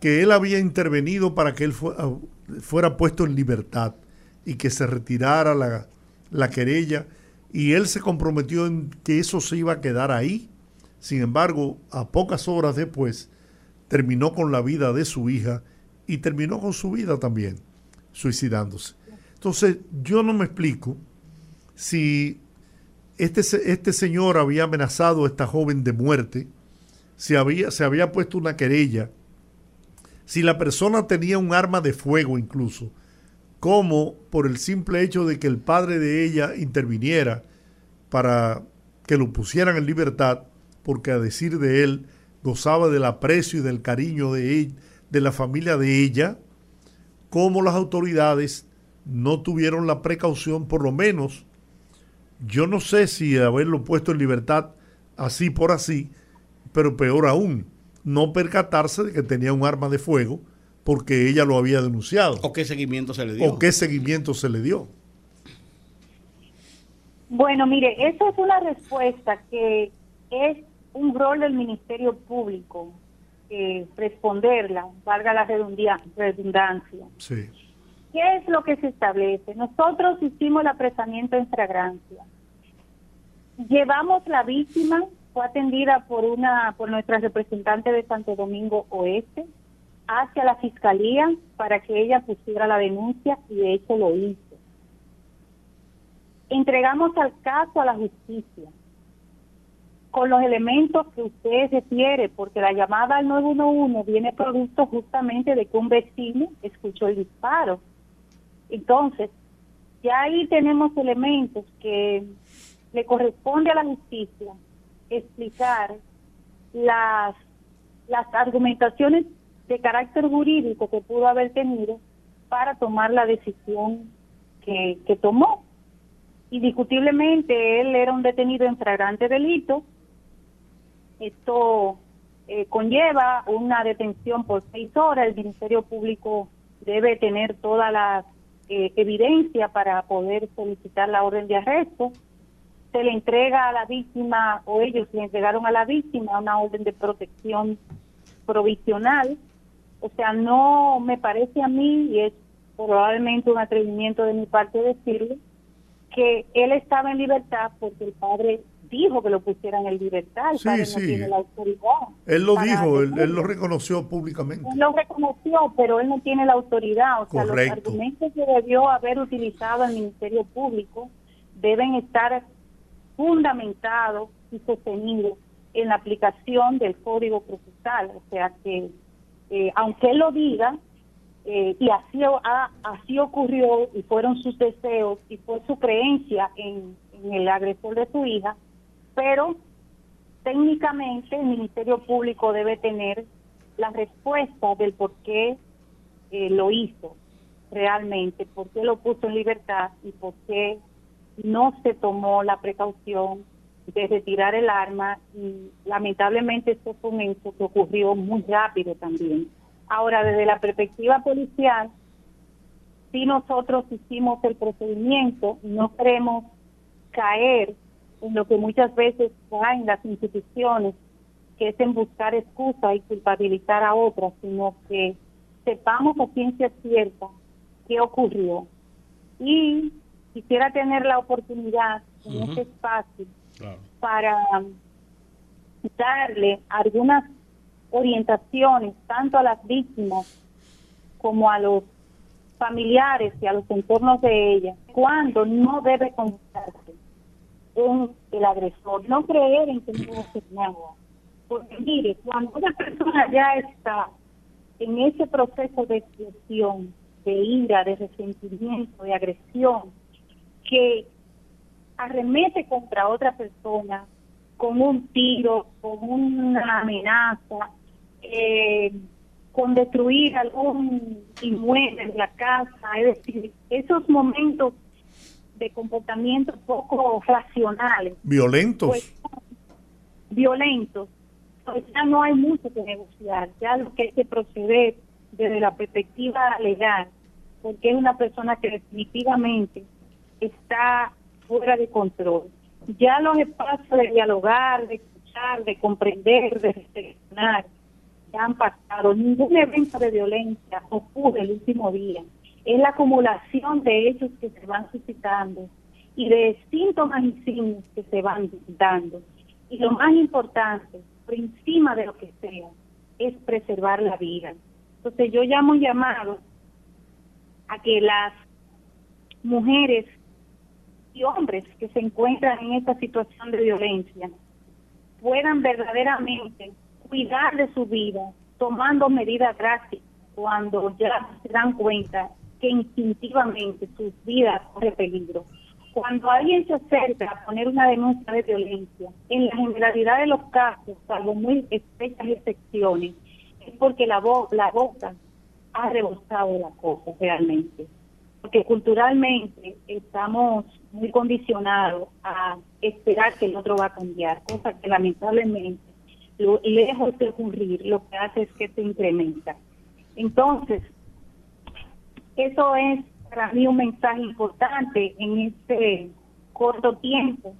que él había intervenido para que él ah, fuera puesto en libertad y que se retirara la, la querella y él se comprometió en que eso se iba a quedar ahí. Sin embargo, a pocas horas después, terminó con la vida de su hija y terminó con su vida también, suicidándose. Entonces, yo no me explico si este, este señor había amenazado a esta joven de muerte, si había, se había puesto una querella, si la persona tenía un arma de fuego incluso, como por el simple hecho de que el padre de ella interviniera para que lo pusieran en libertad, porque a decir de él gozaba del aprecio y del cariño de, de la familia de ella, como las autoridades no tuvieron la precaución, por lo menos, yo no sé si haberlo puesto en libertad así por así, pero peor aún, no percatarse de que tenía un arma de fuego porque ella lo había denunciado. ¿O qué seguimiento se le dio? ¿O qué seguimiento se le dio? Bueno, mire, esa es una respuesta que es un rol del Ministerio Público eh, responderla, valga la redundancia. Sí. ¿Qué es lo que se establece? Nosotros hicimos el apresamiento en fragancia. Llevamos la víctima, fue atendida por una por nuestra representante de Santo Domingo Oeste, hacia la fiscalía para que ella pusiera la denuncia y de hecho lo hizo. Entregamos al caso a la justicia con los elementos que usted refiere, porque la llamada al 911 viene producto justamente de que un vecino escuchó el disparo. Entonces, ya ahí tenemos elementos que le corresponde a la justicia explicar las, las argumentaciones de carácter jurídico que pudo haber tenido para tomar la decisión que, que tomó. Indiscutiblemente él era un detenido en flagrante delito. Esto eh, conlleva una detención por seis horas. El Ministerio Público debe tener toda la eh, evidencia para poder solicitar la orden de arresto. Se le entrega a la víctima o ellos le entregaron a la víctima una orden de protección provisional o sea, no me parece a mí, y es probablemente un atrevimiento de mi parte decirle, que él estaba en libertad porque el padre dijo que lo pusieran en libertad. El padre no tiene la autoridad. Él lo dijo, él, lo reconoció públicamente. Él lo reconoció, pero él no tiene la autoridad. O sea, los argumentos que debió haber utilizado el Ministerio Público deben estar fundamentados y sostenidos en la aplicación del Código Procesal. O sea, que eh, aunque lo diga, eh, y así, así ocurrió, y fueron sus deseos, y fue su creencia en, el agresor de su hija, pero técnicamente el Ministerio Público debe tener la respuesta del por qué eh, lo hizo realmente, por qué lo puso en libertad y por qué no se tomó la precaución de retirar el arma y lamentablemente esto fue un hecho que ocurrió muy rápido también. Ahora, desde la perspectiva policial, si nosotros hicimos el procedimiento, no queremos caer en lo que muchas veces caen las instituciones, que es en buscar excusa y culpabilizar a otras, sino que sepamos a ciencia cierta qué ocurrió. Y quisiera tener la oportunidad en este espacio para darle algunas orientaciones tanto a las víctimas como a los familiares y a los entornos de ellas, cuando no debe confiarse en el agresor, no creer en que no a nada. Porque mire, cuando una persona ya está en ese proceso de expresión, de ira, de resentimiento, de agresión, que arremete contra otra persona con un tiro, con una amenaza, eh, con destruir algún inmueble en la casa, es decir, esos momentos de comportamiento poco racionales. Violentos. Pues, violentos. Pues ya no hay mucho que negociar, ya lo que hay que proceder desde la perspectiva legal, porque es una persona que definitivamente está fuera de control. Ya los espacios de dialogar, de escuchar, de comprender, de reflexionar, ya han pasado. Ningún evento de violencia ocurre el último día. Es la acumulación de hechos que se van suscitando y de síntomas y signos que se van dando. Y lo más importante, por encima de lo que sea, es preservar la vida. Entonces yo llamo llamado a que las mujeres hombres que se encuentran en esta situación de violencia puedan verdaderamente cuidar de su vida, tomando medidas drásticas cuando ya se dan cuenta que instintivamente sus vidas corre peligro. Cuando alguien se acerca a poner una denuncia de violencia, en la generalidad de los casos, salvo muy estrechas excepciones, es porque la, la boca ha rebosado la cosa realmente. Porque culturalmente estamos muy condicionados a esperar que el otro va a cambiar, cosa que lamentablemente lejos de ocurrir, lo que hace es que se incrementa. Entonces, eso es para mí un mensaje importante en este corto tiempo.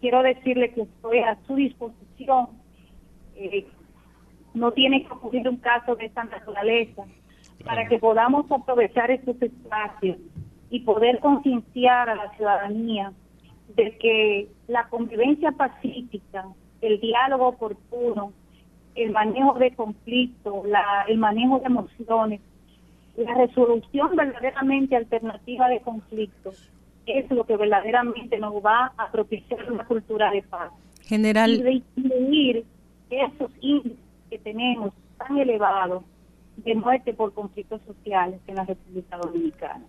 Quiero decirle que estoy a su disposición. Eh, no tiene que ocurrir un caso de esta naturaleza para que podamos aprovechar estos espacios y poder concienciar a la ciudadanía de que la convivencia pacífica el diálogo oportuno, el manejo de conflictos, el manejo de emociones, la resolución verdaderamente alternativa de conflictos es lo que verdaderamente nos va a propiciar una cultura de paz. General. Y de disminuir esos índices que tenemos tan elevados de muerte por conflictos sociales en la República Dominicana.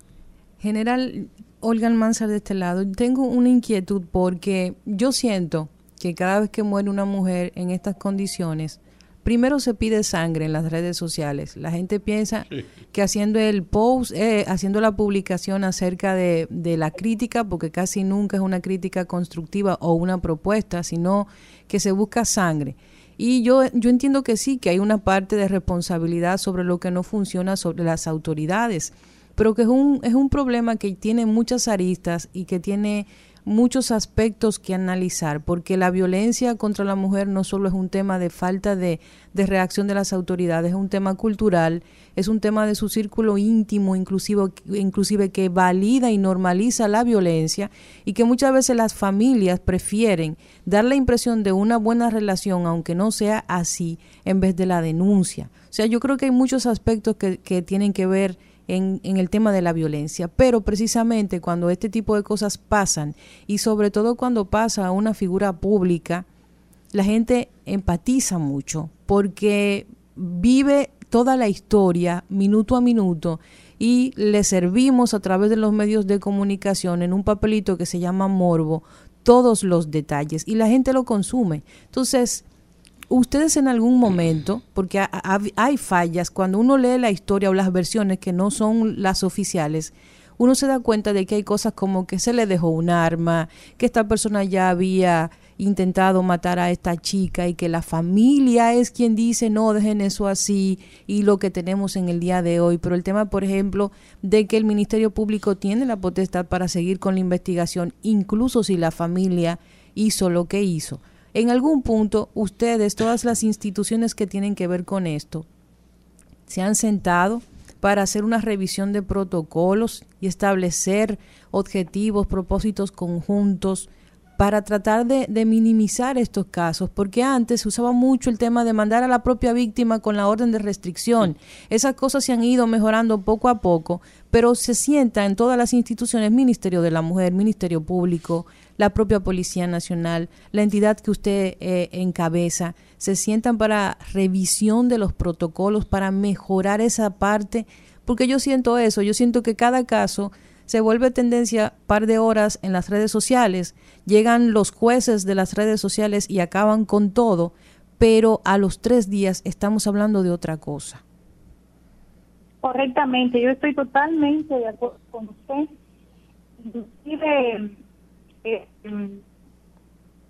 General Olga Almanzar de este lado, tengo una inquietud porque yo siento que cada vez que muere una mujer en estas condiciones, primero se pide sangre en las redes sociales. La gente piensa que haciendo el post, eh, haciendo la publicación acerca de, de, la crítica, porque casi nunca es una crítica constructiva o una propuesta, sino que se busca sangre. Y yo, yo entiendo que sí, que hay una parte de responsabilidad sobre lo que no funciona sobre las autoridades, pero que es un, es un problema que tiene muchas aristas y que tiene muchos aspectos que analizar, porque la violencia contra la mujer no solo es un tema de falta de, reacción de las autoridades, es un tema cultural, es un tema de su círculo íntimo, inclusive, inclusive que valida y normaliza la violencia y que muchas veces las familias prefieren dar la impresión de una buena relación, aunque no sea así, en vez de la denuncia. O sea, yo creo que hay muchos aspectos que, que tienen que ver en, el tema de la violencia. Pero precisamente cuando este tipo de cosas pasan y sobre todo cuando pasa a una figura pública, la gente empatiza mucho porque vive toda la historia minuto a minuto y le servimos a través de los medios de comunicación en un papelito que se llama morbo todos los detalles y la gente lo consume. Entonces, ustedes en algún momento, porque hay fallas, cuando uno lee la historia o las versiones que no son las oficiales, uno se da cuenta de que hay cosas como que se le dejó un arma, que esta persona ya había intentado matar a esta chica y que la familia es quien dice no dejen eso así y lo que tenemos en el día de hoy. Pero el tema, por ejemplo, de que el Ministerio Público tiene la potestad para seguir con la investigación, incluso si la familia hizo lo que hizo. En algún punto, ustedes, todas las instituciones que tienen que ver con esto, se han sentado para hacer una revisión de protocolos y establecer objetivos, propósitos conjuntos para tratar de, minimizar estos casos, porque antes se usaba mucho el tema de mandar a la propia víctima con la orden de restricción. Esas cosas se han ido mejorando poco a poco, pero se sienta en todas las instituciones, Ministerio de la Mujer, Ministerio Público, la propia Policía Nacional, la entidad que usted eh, encabeza, se sientan para revisión de los protocolos, para mejorar esa parte, porque yo siento eso, yo siento que cada caso se vuelve tendencia par de horas en las redes sociales, llegan los jueces de las redes sociales y acaban con todo, pero a los tres días estamos hablando de otra cosa. Correctamente, yo estoy totalmente de acuerdo con usted. Inclusive, eh,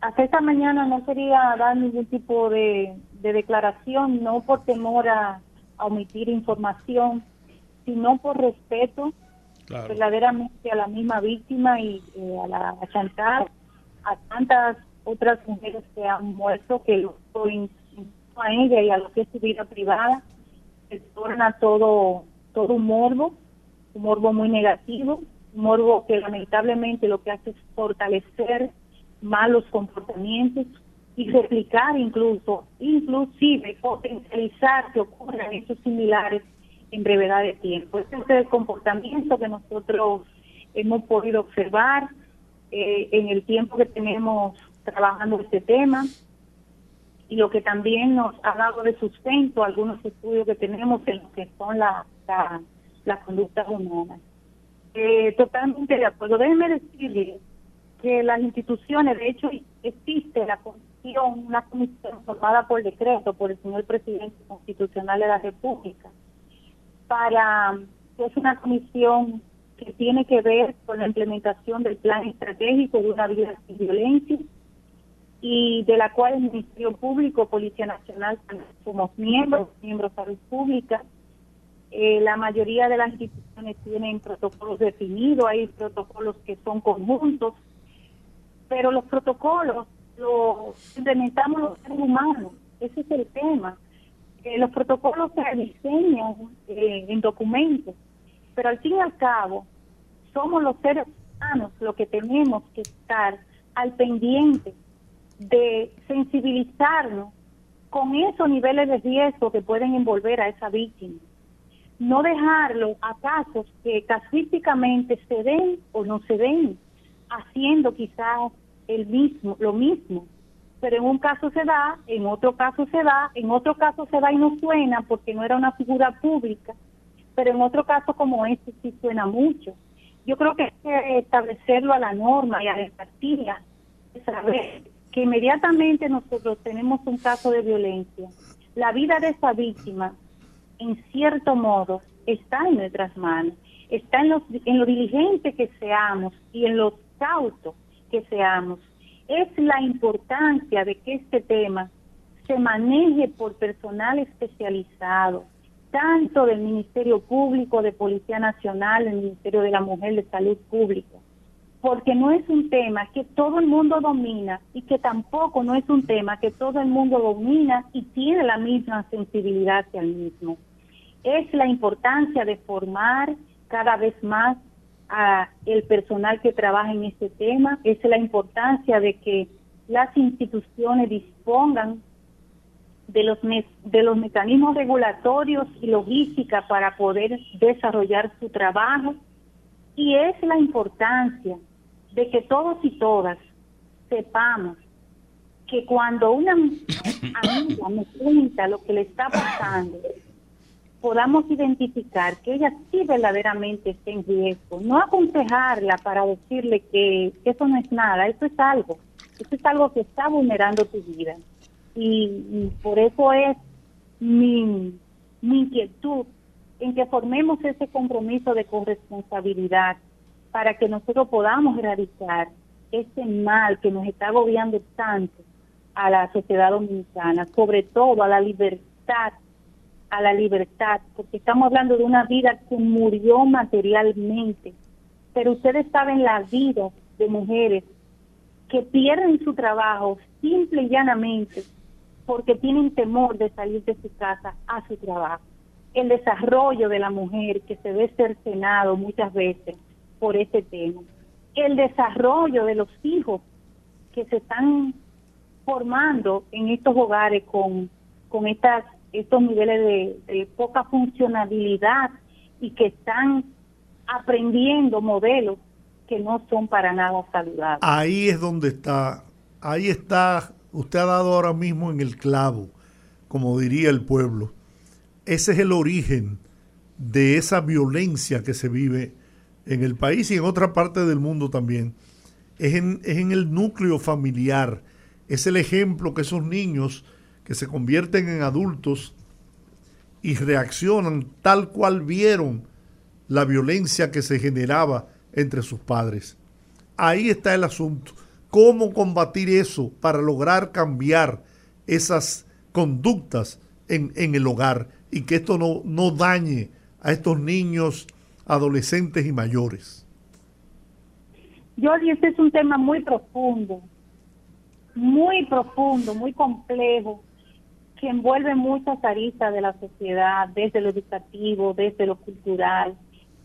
hasta esta mañana no quería dar ningún tipo de, declaración, no por temor a omitir información, sino por respeto verdaderamente a la misma víctima y eh, a la a Chantal, a tantas otras mujeres que han muerto, que lo a ella y a lo que es su vida privada, se torna todo, todo un morbo, un morbo muy negativo, morbo que lamentablemente lo que hace es fortalecer malos comportamientos y replicar incluso, inclusive potencializar que ocurran hechos similares en brevedad de tiempo. Este es el comportamiento que nosotros hemos podido observar eh, en el tiempo que tenemos trabajando este tema y lo que también nos ha dado de sustento algunos estudios que tenemos en lo que son las la, la conductas humanas. Eh, totalmente de acuerdo. Déjenme decirle que las instituciones, de hecho, existe la comisión, una comisión formada por decreto por el señor presidente constitucional de la República, para, es una comisión que tiene que ver con la implementación del plan estratégico de una vida sin violencia y de la cual el Ministerio Público, Policía Nacional somos miembros, miembros de salud pública. Eh, la mayoría de las instituciones tienen protocolos definidos, hay protocolos que son conjuntos, pero los protocolos los implementamos los seres humanos, ese es el tema los protocolos se diseñan eh, en documentos, pero al fin y al cabo somos los seres humanos los que tenemos que estar al pendiente de sensibilizarnos con esos niveles de riesgo que pueden envolver a esa víctima. No dejarlo a casos que casuísticamente se den o no se den, haciendo quizás el mismo, lo mismo pero en un caso se da, en otro caso se da, en otro caso se da y no suena porque no era una figura pública, pero en otro caso como este sí suena mucho. Yo creo que hay que establecerlo a la norma y a la empatía, saber que inmediatamente nosotros tenemos un caso de violencia, la vida de esa víctima, en cierto modo, está en nuestras manos, está en, los, en lo diligente que seamos y en los cautos que seamos es la importancia de que este tema se maneje por personal especializado, tanto del Ministerio Público, de Policía Nacional, del Ministerio de la Mujer, de Salud Pública, porque no es un tema que todo el mundo domina y que tampoco no es un tema que todo el mundo domina y tiene la misma sensibilidad que el mismo. Es la importancia de formar cada vez más a el personal que trabaja en este tema, es la importancia de que las instituciones dispongan de los de los mecanismos regulatorios y logística para poder desarrollar su trabajo. Y es la importancia de que todos y todas sepamos que cuando una <coughs> amiga me cuenta lo que le está pasando podamos identificar que ella sí verdaderamente está en riesgo, no aconsejarla para decirle que, eso no es nada, eso es algo, eso es algo que está vulnerando tu vida. Y, por eso es mi, mi inquietud en que formemos ese compromiso de corresponsabilidad para que nosotros podamos erradicar ese mal que nos está agobiando tanto a la sociedad dominicana, sobre todo a la libertad, a la libertad, porque estamos hablando de una vida que murió materialmente, pero ustedes saben la vida de mujeres que pierden su trabajo simple y llanamente porque tienen temor de salir de su casa a su trabajo. El desarrollo de la mujer que se ve cercenado muchas veces por ese tema. El desarrollo de los hijos que se están formando en estos hogares con, con estas, estos niveles de, poca funcionalidad y que están aprendiendo modelos que no son para nada saludables. Ahí es donde está, ahí está, usted ha dado ahora mismo en el clavo, como diría el pueblo. Ese es el origen de esa violencia que se vive en el país y en otra parte del mundo también. Es en, es en el núcleo familiar, es el ejemplo que esos niños que se convierten en adultos y reaccionan tal cual vieron la violencia que se generaba entre sus padres. Ahí está el asunto. ¿Cómo combatir eso para lograr cambiar esas conductas en, en el hogar y que esto no, no dañe a estos niños, adolescentes y mayores? Jordi, este es un tema muy profundo, muy profundo, muy complejo, que envuelve muchas aristas de la sociedad, desde lo educativo, desde lo cultural,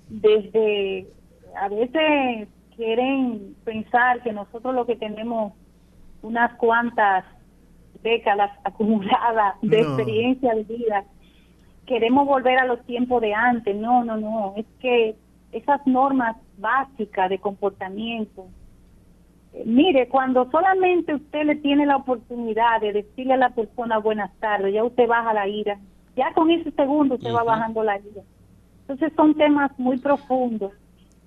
desde a veces quieren pensar que nosotros lo que tenemos unas cuantas décadas <laughs> acumuladas de experiencia de vida, queremos volver a los tiempos de antes. No, no, no. Es que esas normas básicas de comportamiento, mire, cuando solamente usted le tiene la oportunidad de decirle a la persona buenas tardes, ya usted baja la ira. Ya con ese segundo usted va bajando la ira. Entonces son temas muy profundos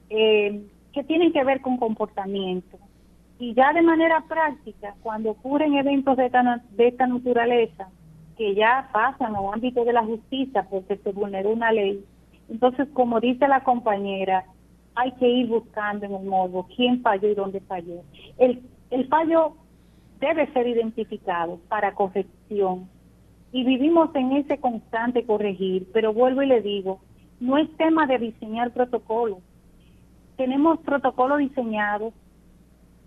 eh, que tienen que ver con comportamiento. Y ya de manera práctica, cuando ocurren eventos de esta, de esta naturaleza, que ya pasan al ámbito de la justicia porque se vulneró una ley, entonces, como dice la compañera, hay que ir buscando en el modo quién falló y dónde falló. El, el fallo debe ser identificado para corrección y vivimos en ese constante corregir, pero vuelvo y le digo, no es tema de diseñar protocolos, tenemos protocolos diseñados,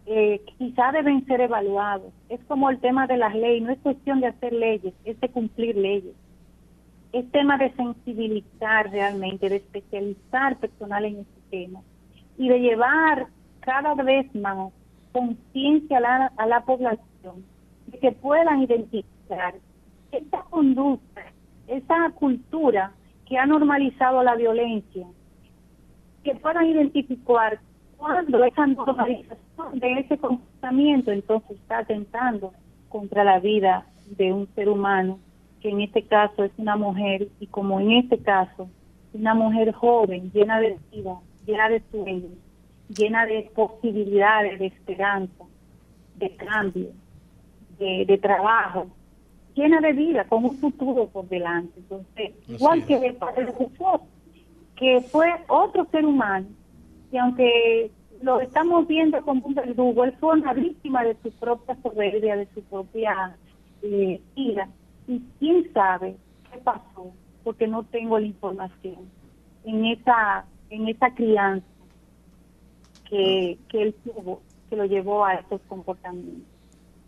eh, quizá deben ser evaluados. Es como el tema de las leyes, no es cuestión de hacer leyes, es de cumplir leyes. Es tema de sensibilizar realmente, de especializar personal en este tema. Y de llevar cada vez más conciencia a la, a la población, de que puedan identificar esta conducta, esa cultura que ha normalizado la violencia, que puedan identificar cuando esa normalización de ese comportamiento entonces está atentando contra la vida de un ser humano, que en este caso es una mujer, y como en este caso, una mujer joven, llena de vida, llena de sueños, llena de posibilidades, de esperanza, de cambio, de, trabajo, llena de vida, con un futuro por delante. Entonces, igual que el padre de Jesús, que fue otro ser humano, y aunque lo estamos viendo como un verdugo, él fue una víctima de su propia soberbia, de su propia eh, ira. Y quién sabe qué pasó, porque no tengo la información en esa, en esa crianza que, que él tuvo, que lo llevó a estos comportamientos.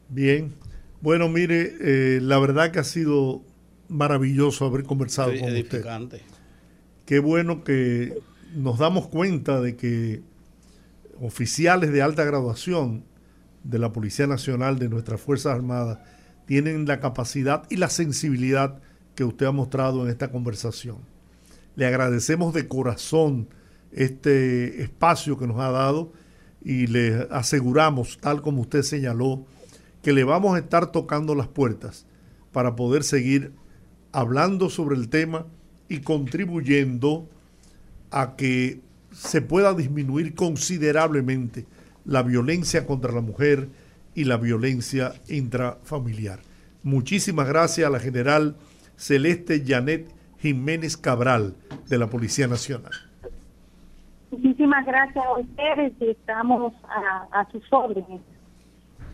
Bien, bueno, mire, eh, la verdad que ha sido maravilloso haber conversado con usted qué bueno que nos damos cuenta de que oficiales de alta graduación de la Policía Nacional, de nuestras Fuerzas Armadas, tienen la capacidad y la sensibilidad que usted ha mostrado en esta conversación. Le agradecemos de corazón este espacio que nos ha dado y le aseguramos, tal como usted señaló, que le vamos a estar tocando las puertas para poder seguir hablando sobre el tema y contribuyendo a que se pueda disminuir considerablemente la violencia contra la mujer y la violencia intrafamiliar. Muchísimas gracias a la general Celeste Janet Jiménez Cabral de la Policía Nacional. Muchísimas gracias a ustedes y estamos a, sus órdenes.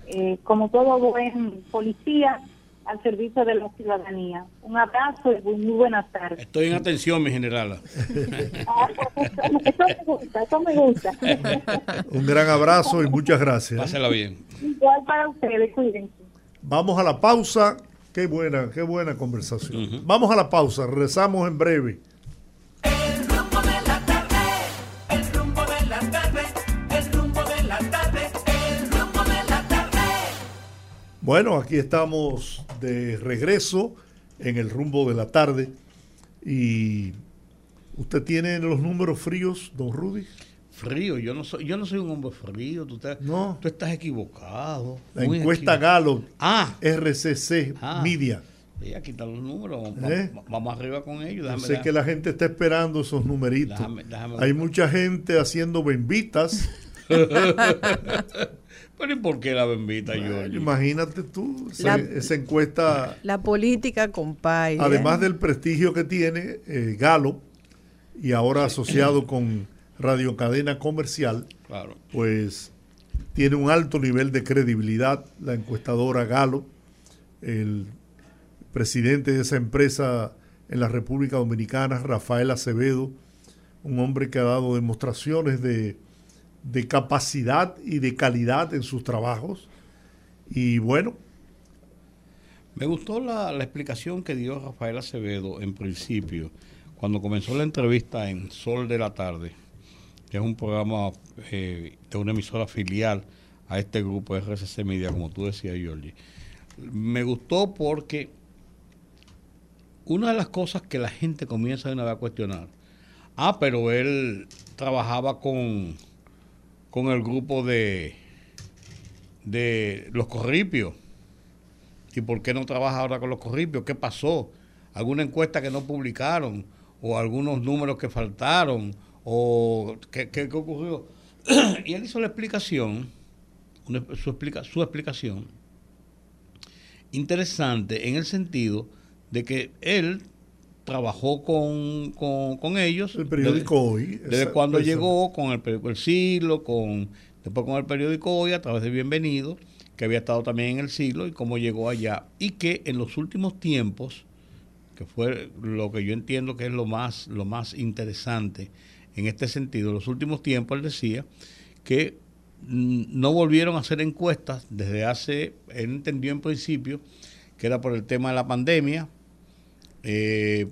Eh, como todo buen policía, al servicio de la ciudadanía. Un abrazo y muy buenas tardes. Estoy en atención, mi general. Ah, eso me gusta, eso me gusta. Un gran abrazo y muchas gracias. Pásela bien. Igual para ustedes, cuídense. Vamos a la pausa. Qué buena, qué buena conversación. Vamos a la pausa, regresamos en breve. Bueno, aquí estamos de regreso en el rumbo de la tarde y usted tiene los números fríos, don Rudy. Frío, yo no soy, yo no soy un hombre frío, tú, no. tú estás equivocado. La encuesta Galo, ah, RCC ah. Media. Sí, aquí están los números, vamos, ¿Eh? arriba con ellos. sé que la gente está esperando esos numeritos. Hay mucha gente haciendo bembitas. <laughs> Pero ¿y por qué la bembita, yo? Imagínate tú, esa encuesta. La política, compadre. Además del prestigio que tiene eh, Galo, y ahora asociado con Radio Cadena Comercial, claro. pues tiene un alto nivel de credibilidad la encuestadora Galo, el presidente de esa empresa en la República Dominicana, Rafael Acevedo, un hombre que ha dado demostraciones de de capacidad y de calidad en sus trabajos. Y bueno. Me gustó la, explicación que dio Rafael Acevedo en principio, cuando comenzó la entrevista en Sol de la Tarde, que es un programa eh, de una emisora filial a este grupo RCC Media, como tú decías, Giorgi. Me gustó porque una de las cosas que la gente comienza de una vez a cuestionar, ah, pero él trabajaba con con el grupo de, de los corripios. ¿Y por qué no trabaja ahora con los corripios? ¿Qué pasó? ¿Alguna encuesta que no publicaron? ¿O algunos números que faltaron? ¿O qué, qué, ocurrió? <clears throat> y él hizo la explicación, su, explica, su explicación, interesante en el sentido de que él trabajó con, con, ellos. El periódico Hoy. Desde cuando llegó con el periódico El Siglo, con, después con el periódico Hoy a través de Bienvenido, que había estado también en El Siglo y cómo llegó allá. Y que en los últimos tiempos, que fue lo que yo entiendo que es lo más, lo más interesante en este sentido, en los últimos tiempos él decía que no volvieron a hacer encuestas desde hace, él entendió en principio que era por el tema de la pandemia, eh,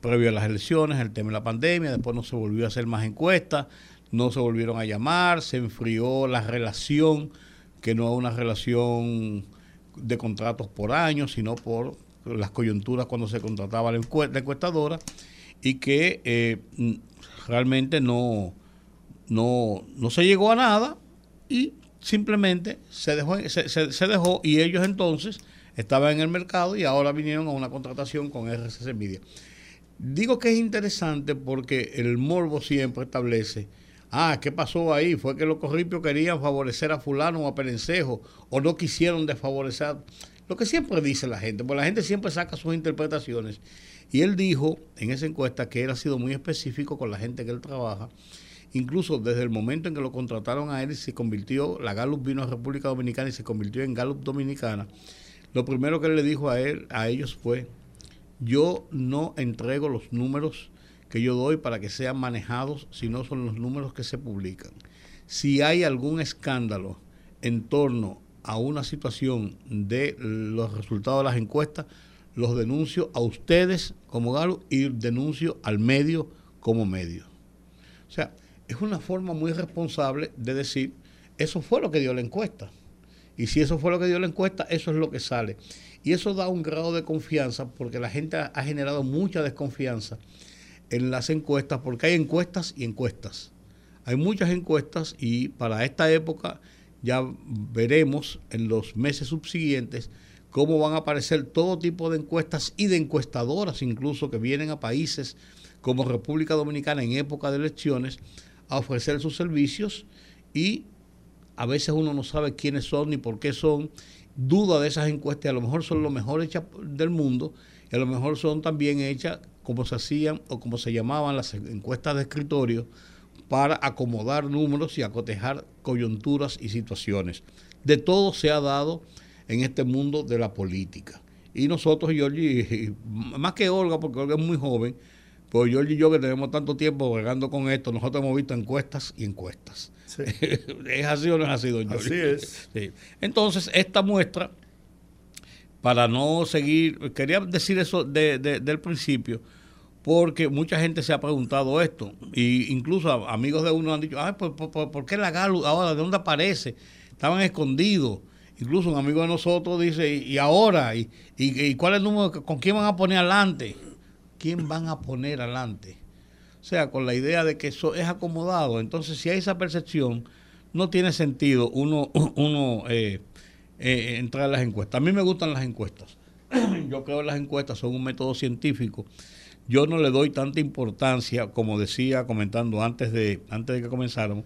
previo a las elecciones, el tema de la pandemia, después no se volvió a hacer más encuestas, no se volvieron a llamar, se enfrió la relación, que no es una relación de contratos por año, sino por las coyunturas cuando se contrataba la, encuestadora, y que eh, realmente no, no, no se llegó a nada y simplemente se dejó, se, se dejó y ellos entonces estaba en el mercado y ahora vinieron a una contratación con RCC Media. Digo que es interesante porque el morbo siempre establece, ah, ¿qué pasó ahí? Fue que los corripios querían favorecer a fulano o a Perencejo o no quisieron desfavorecer. Lo que siempre dice la gente, porque la gente siempre saca sus interpretaciones. Y él dijo en esa encuesta que él ha sido muy específico con la gente que él trabaja. Incluso desde el momento en que lo contrataron a él se convirtió, la Gallup vino a República Dominicana y se convirtió en Gallup Dominicana lo primero que él le dijo a él, a ellos fue, yo no entrego los números que yo doy para que sean manejados, sino son los números que se publican. Si hay algún escándalo en torno a una situación de los resultados de las encuestas, los denuncio a ustedes como Galo y denuncio al medio como medio. O sea, es una forma muy responsable de decir, eso fue lo que dio la encuesta. Y si eso fue lo que dio la encuesta, eso es lo que sale. Y eso da un grado de confianza porque la gente ha generado mucha desconfianza en las encuestas porque hay encuestas y encuestas. Hay muchas encuestas y para esta época ya veremos en los meses subsiguientes cómo van a aparecer todo tipo de encuestas y de encuestadoras incluso que vienen a países como República Dominicana en época de elecciones a ofrecer sus servicios y a veces uno no sabe quiénes son ni por qué son, duda de esas encuestas, a lo mejor son lo mejor hechas del mundo y a lo mejor son también hechas como se hacían o como se llamaban las encuestas de escritorio para acomodar números y acotejar coyunturas y situaciones. De todo se ha dado en este mundo de la política. Y nosotros, Giorgi, <laughs> más que Olga, porque Olga es muy joven, pues Giorgi y yo que tenemos tanto tiempo bregando con esto, nosotros hemos visto encuestas y encuestas. <laughs> ¿Es así o no es así, don Así es. <laughs> Entonces, esta muestra, para no seguir, quería decir eso de, del principio, porque mucha gente se ha preguntado esto, y incluso amigos de uno han dicho, ay, ¿por, por, qué la GALU ahora de dónde aparece? Estaban escondidos. Incluso un amigo de nosotros dice, ¿y, ahora? ¿Y, y, cuál es el número? ¿Con quién van a poner adelante? ¿Quién van a poner adelante? O sea, con la idea de que eso es acomodado. Entonces, si hay esa percepción, no tiene sentido uno, <coughs> uno eh, eh, entrar a las encuestas. A mí me gustan las encuestas. <clears throat> Yo creo que las encuestas son un método científico yo no le doy tanta importancia, como decía comentando antes de, antes de que comenzáramos,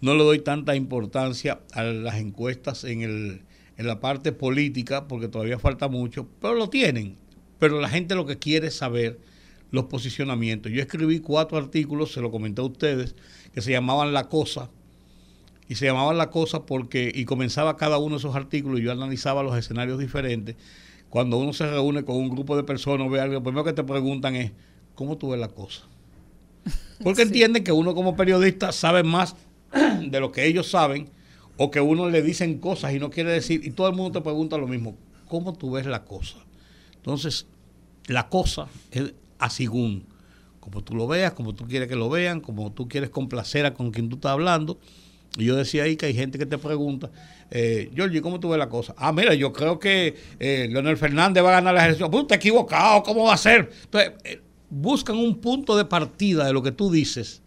no le doy tanta importancia a las encuestas en, el, en la parte política, porque todavía falta mucho, pero lo tienen. Pero la gente lo que quiere es saber los posicionamientos. Yo escribí cuatro artículos, se lo comenté a ustedes, que se llamaban La Cosa, y se llamaban La Cosa porque, y comenzaba cada uno de esos artículos y yo analizaba los escenarios diferentes cuando uno se reúne con un grupo de personas, ve algo, lo primero que te preguntan es, ¿cómo tú ves la cosa? Porque <laughs> entienden que uno como periodista sabe más <clears throat> de lo que ellos saben o que uno le dicen cosas y no quiere decir, y todo el mundo te pregunta lo mismo, ¿cómo tú ves la cosa? Entonces, la cosa es así, como tú lo veas, como tú quieres que lo vean, como tú quieres complacer a con quien tú estás hablando. Y yo decía ahí que hay gente que te pregunta, eh, Georgie, ¿cómo tú ves la cosa? Ah, mira, yo creo que eh, Leonel Fernández va a ganar la elección. Pues usted equivocado, ¿cómo va a ser? Entonces, eh, buscan un punto de partida de lo que tú dices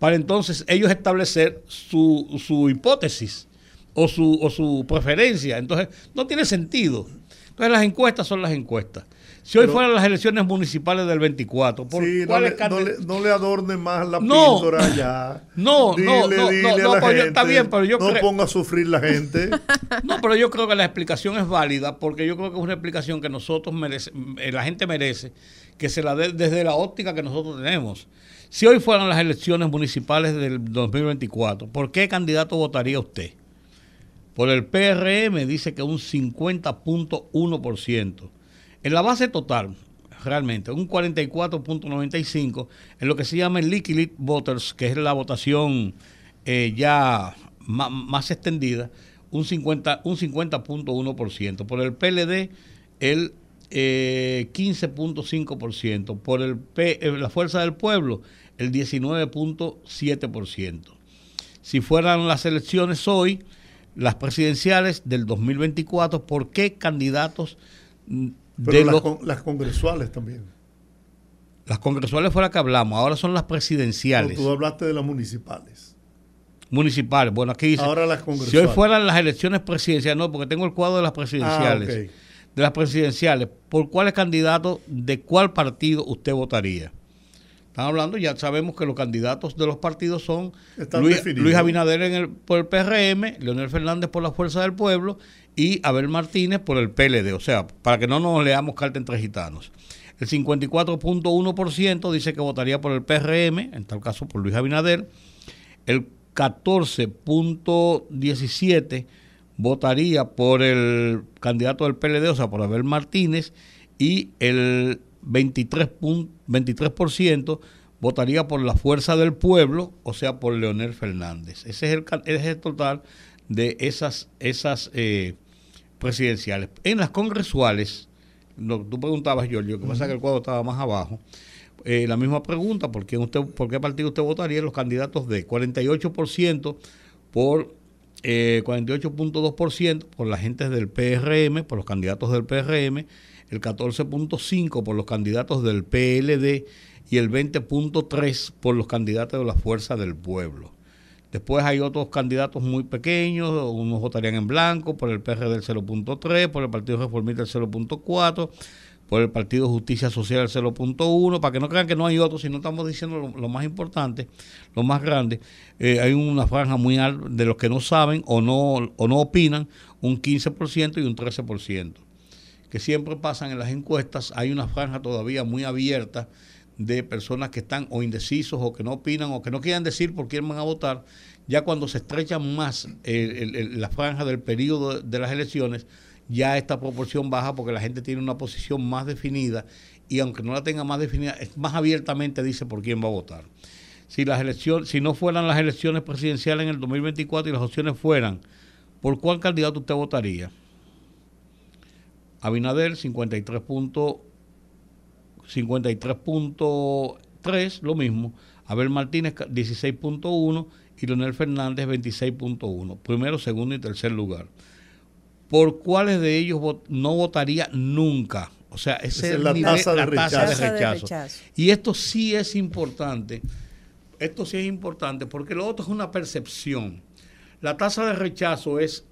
para entonces ellos establecer su, su hipótesis o su, o su preferencia. Entonces, no tiene sentido. Entonces, las encuestas son las encuestas. Si hoy fueran las elecciones municipales del 24, ¿por sí, no, le, no, le, adorne más la no, ya. <laughs> No, no, no, no, está bien, pero yo No ponga a sufrir la gente. <laughs> no, pero yo creo que la explicación es válida porque yo creo que es una explicación que nosotros merece, eh, la gente merece que se la dé desde la óptica que nosotros tenemos. Si hoy fueran las elecciones municipales del 2024, ¿por qué candidato votaría usted? Por el PRM dice que un 50.1%. En la base total, realmente, un 44.95 en lo que se llama el Liquid Voters, que es la votación eh, ya más, extendida, un 50.1%. Un 50 Por el PLD, el 15.5%. Eh, Por el P, eh, la Fuerza del Pueblo, el 19.7%. Si fueran las elecciones hoy, las presidenciales del 2024, ¿por qué candidatos pero las, congresuales también. Las congresuales fue las que hablamos, ahora son las presidenciales. tú hablaste de las municipales. Municipales, bueno, aquí dice. Ahora las congresuales. Si hoy fueran las elecciones presidenciales, no, porque tengo el cuadro de las presidenciales. Ah, de las presidenciales, ¿por cuáles candidatos de cuál partido usted votaría? Están hablando, ya sabemos que los candidatos de los partidos son Luis, Abinader en el, por el PRM, Leonel Fernández por la Fuerza del Pueblo y Abel Martínez por el PLD. O sea, para que no nos leamos carta entre gitanos. El 54.1% dice que votaría por el PRM, en tal caso por Luis Abinader. El 14.17% votaría por el candidato del PLD, o sea, por Abel Martínez. Y el 23%, 23 votaría por la fuerza del pueblo, o sea, por Leonel Fernández. Ese es el, es el total de esas, esas eh, presidenciales. En las congresuales, lo, tú preguntabas, Giorgio, que pasa que el cuadro estaba más abajo. Eh, la misma pregunta, ¿por qué, usted, ¿por qué partido usted votaría? Los candidatos de 48% por 48.2% eh, por la gente del PRM, por los candidatos del PRM, el 14.5 por los candidatos del PLD y el 20.3 por los candidatos de la Fuerza del Pueblo. Después hay otros candidatos muy pequeños, unos votarían en blanco, por el PRD del 0.3, por el Partido Reformista el 0.4, por el Partido Justicia Social el 0.1, para que no crean que no hay otros, sino estamos diciendo lo, más importante, lo más grande. Eh, hay una franja muy alta de los que no saben o no, o no opinan, un 15% y un 13% que siempre pasan en las encuestas, hay una franja todavía muy abierta de personas que están o indecisos o que no opinan o que no quieran decir por quién van a votar, ya cuando se estrechan más la franja del periodo de las elecciones, ya esta proporción baja porque la gente tiene una posición más definida y aunque no la tenga más definida, más abiertamente dice por quién va a votar. Si las elecciones, si no fueran las elecciones presidenciales en el 2024 y las opciones fueran, ¿por cuál candidato usted votaría? Abinader 53.3, lo mismo. Abel Martínez 16.1 y Leonel Fernández 26.1. Primero, segundo y tercer lugar. ¿Por cuáles de ellos no votaría nunca? O sea, esa es la, tasa, de, rechazo. Y esto sí es importante. Esto sí es importante porque lo otro es una percepción. La tasa de rechazo es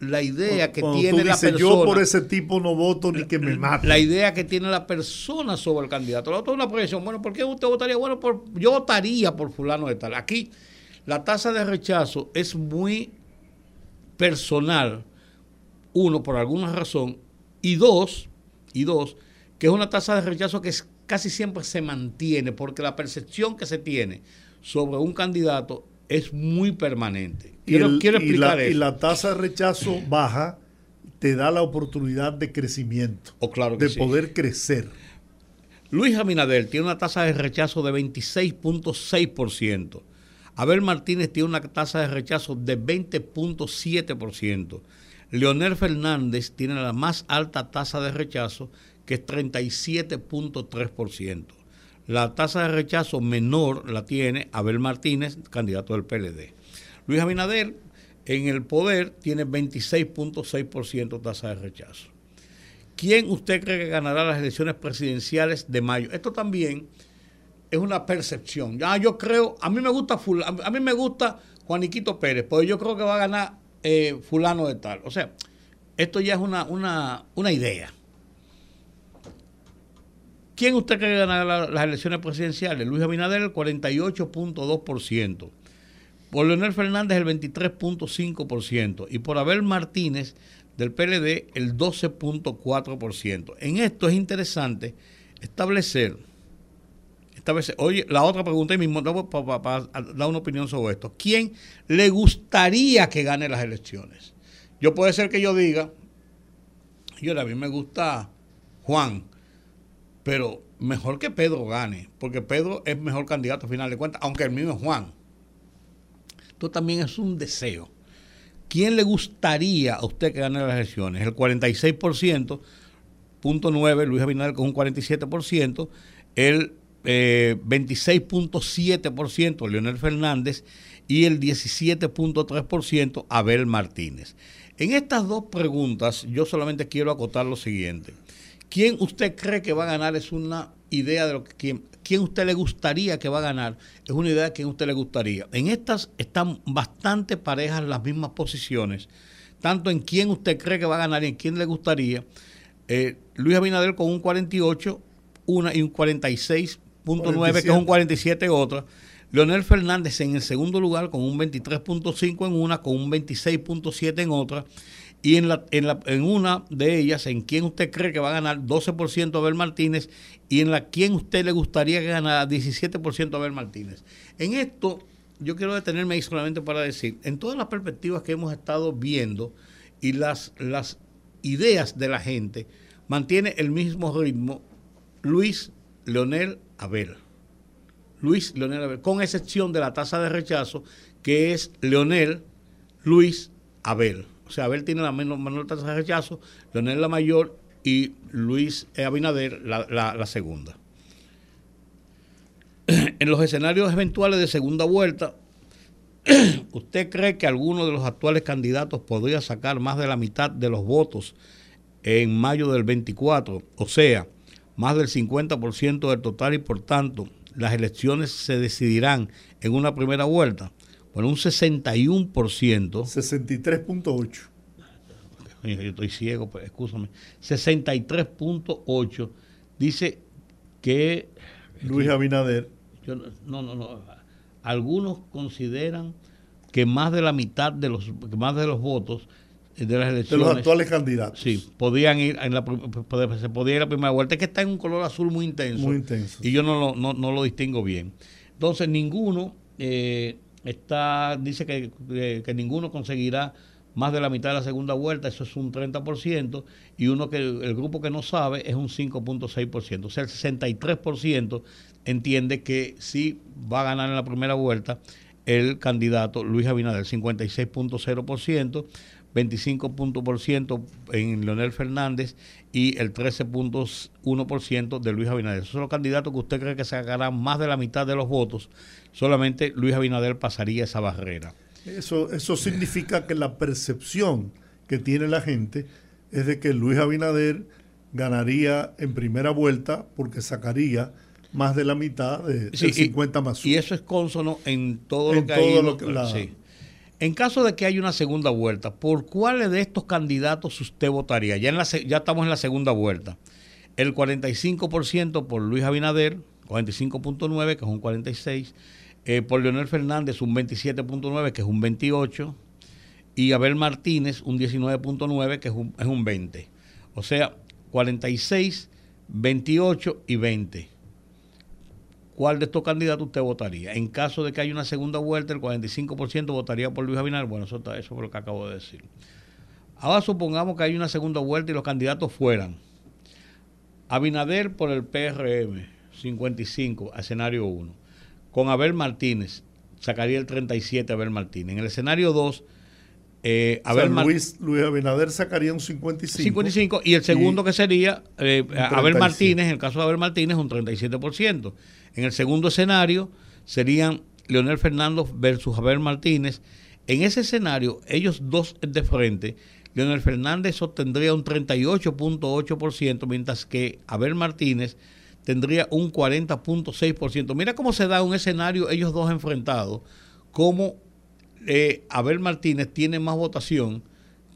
la idea que tiene la persona. Yo por ese tipo no voto ni que me mate. La idea que tiene la persona sobre el candidato. La otra es una proyección. Bueno, ¿por qué usted votaría? Bueno, por, yo votaría por fulano de tal. Aquí la tasa de rechazo es muy personal. Uno, por alguna razón. Y dos, y dos, que es una tasa de rechazo que casi siempre se mantiene porque la percepción que se tiene sobre un candidato es muy permanente. Quiero, explicar y la, Y la tasa de rechazo baja te da la oportunidad de crecimiento, oh, claro de poder crecer. Luis Abinader tiene una tasa de rechazo de 26.6%. Abel Martínez tiene una tasa de rechazo de 20.7%. Leonel Fernández tiene la más alta tasa de rechazo, que es 37.3%. La tasa de rechazo menor la tiene Abel Martínez, candidato del PLD. Luis Abinader, en el poder, tiene 26.6% tasa de rechazo. ¿Quién usted cree que ganará las elecciones presidenciales de mayo? Esto también es una percepción. Ya yo creo, a mí me gusta a mí me gusta Juaniquito Pérez, pero yo creo que va a ganar eh, fulano de tal. O sea, esto ya es una, una, una idea. ¿Quién usted cree que ganará las elecciones presidenciales? Luis Abinader, el 48.2%. Por Leonel Fernández, el 23.5%. Y por Abel Martínez, del PLD, el 12.4%. En esto es interesante establecer, establecer oye, la otra pregunta y mismo, para, para dar una opinión sobre esto. ¿Quién le gustaría que gane las elecciones? Yo puede ser que yo diga, yo a mí me gusta Juan, pero mejor que Pedro gane, porque Pedro es mejor candidato a final de cuentas, aunque el mío es Juan. Esto también es un deseo. ¿Quién le gustaría a usted que gane las elecciones? El 46%, punto 9, Luis Abinader con un 47%, el 26.7% eh, Leonel Fernández y el 17.3% Abel Martínez. En estas dos preguntas yo solamente quiero acotar lo siguiente. ¿Quién usted cree que va a ganar? Es una idea de lo que quién, quién usted le gustaría que va a ganar. Es una idea de quién usted le gustaría. En estas están bastante parejas las mismas posiciones, tanto en quién usted cree que va a ganar y en quién le gustaría. Eh, Luis Abinader con un 48, una y un 46.9, que es un 47 otra. Leonel Fernández en el segundo lugar con un 23.5 en una, con un 26.7 en otra y en, la, en, la, en una de ellas, en quién usted cree que va a ganar 12% Abel Martínez y en la quién usted le gustaría que ganara 17% Abel Martínez. En esto yo quiero detenerme ahí solamente para decir, en todas las perspectivas que hemos estado viendo y las, las ideas de la gente, mantiene el mismo ritmo Luis Leonel Abel. Luis Leonel Abel, con excepción de la tasa de rechazo, que es Leonel Luis Abel. O sea, Abel tiene la menor, tasa de rechazo, Leonel la mayor y Luis Abinader la, segunda. En los escenarios eventuales de segunda vuelta, <clears throat> ¿usted cree que alguno de los actuales candidatos podría sacar más de la mitad de los votos en mayo del 24? O sea, más del 50% del total y por tanto las elecciones se decidirán en una primera vuelta. Bueno, un 61%. 63.8. Yo estoy ciego, pues, escúchame. 63.8 dice que... Luis Abinader. no, no, no. Algunos consideran que más de la mitad de los, más de los votos de las elecciones. De los actuales candidatos. Sí, podían ir en la, se podía ir a la primera vuelta. Es que está en un color azul muy intenso. Muy intenso. Y yo no lo, no, no lo distingo bien. Entonces, ninguno eh, está, dice que, que, ninguno conseguirá más de la mitad de la segunda vuelta, eso es un 30%, y uno que el grupo que no sabe es un 5.6%. O sea, el 63% entiende que sí va a ganar en la primera vuelta el candidato Luis Abinader, 56.0%, 25% en Leonel Fernández y el 13.1% de Luis Abinader. Esos son los candidatos que usted cree que sacarán más de la mitad de los votos. Solamente Luis Abinader pasaría esa barrera. Eso, eso significa que la percepción que tiene la gente es de que Luis Abinader ganaría en primera vuelta porque sacaría más de la mitad de, sí, 50 más Y eso es consono en todo lo que hay. Lo En caso de que haya una segunda vuelta, ¿por cuáles de estos candidatos usted votaría? Ya, en la, ya estamos en la segunda vuelta. El 45% por Luis Abinader, 45.9, que es un 46. Eh, por Leonel Fernández, un 27.9, que es un 28. Y Abel Martínez, un 19.9, que es un, es un 20. O sea, 46, 28 y 20. ¿Cuál de estos candidatos usted votaría? En caso de que haya una segunda vuelta, el 45% votaría por Luis Abinader. Bueno, eso, está, eso fue lo que acabo de decir. Ahora supongamos que hay una segunda vuelta y los candidatos fueran Abinader por el PRM, 55, escenario 1. Con Abel Martínez, sacaría el 37 Abel Martínez. En el escenario 2, eh, Abel Luis, Luis, Abinader sacaría un 55. 55 y el segundo que sería eh, Abel Martínez, en el caso de Abel Martínez, un 37%. En el segundo escenario serían Leonel Fernández versus Abel Martínez. En ese escenario, ellos dos de frente, Leonel Fernández obtendría un 38.8%, mientras que Abel Martínez tendría un 40.6%. Mira cómo se da un escenario, ellos dos enfrentados, cómo eh, Abel Martínez tiene más votación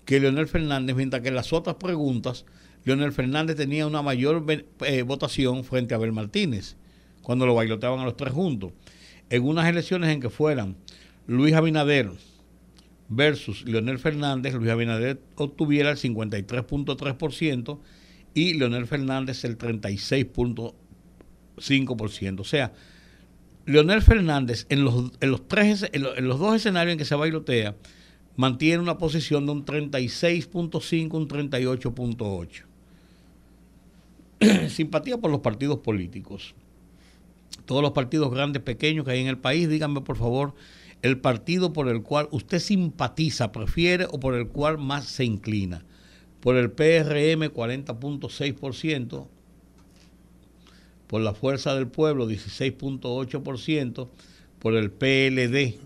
que Leonel Fernández, mientras que en las otras preguntas, Leonel Fernández tenía una mayor eh, votación frente a Abel Martínez cuando lo bailoteaban a los tres juntos. En unas elecciones en que fueran Luis Abinader versus Leonel Fernández, Luis Abinader obtuviera el 53.3% y Leonel Fernández el 36.5%. O sea, Leonel Fernández en los, en los, tres, en los, dos escenarios en que se bailotea mantiene una posición de un 36.5, un 38.8. <clears throat> Simpatía por los partidos políticos todos los partidos grandes, pequeños que hay en el país, díganme por favor el partido por el cual usted simpatiza, prefiere o por el cual más se inclina. Por el PRM 40.6%, por la Fuerza del Pueblo 16.8%, por el PLD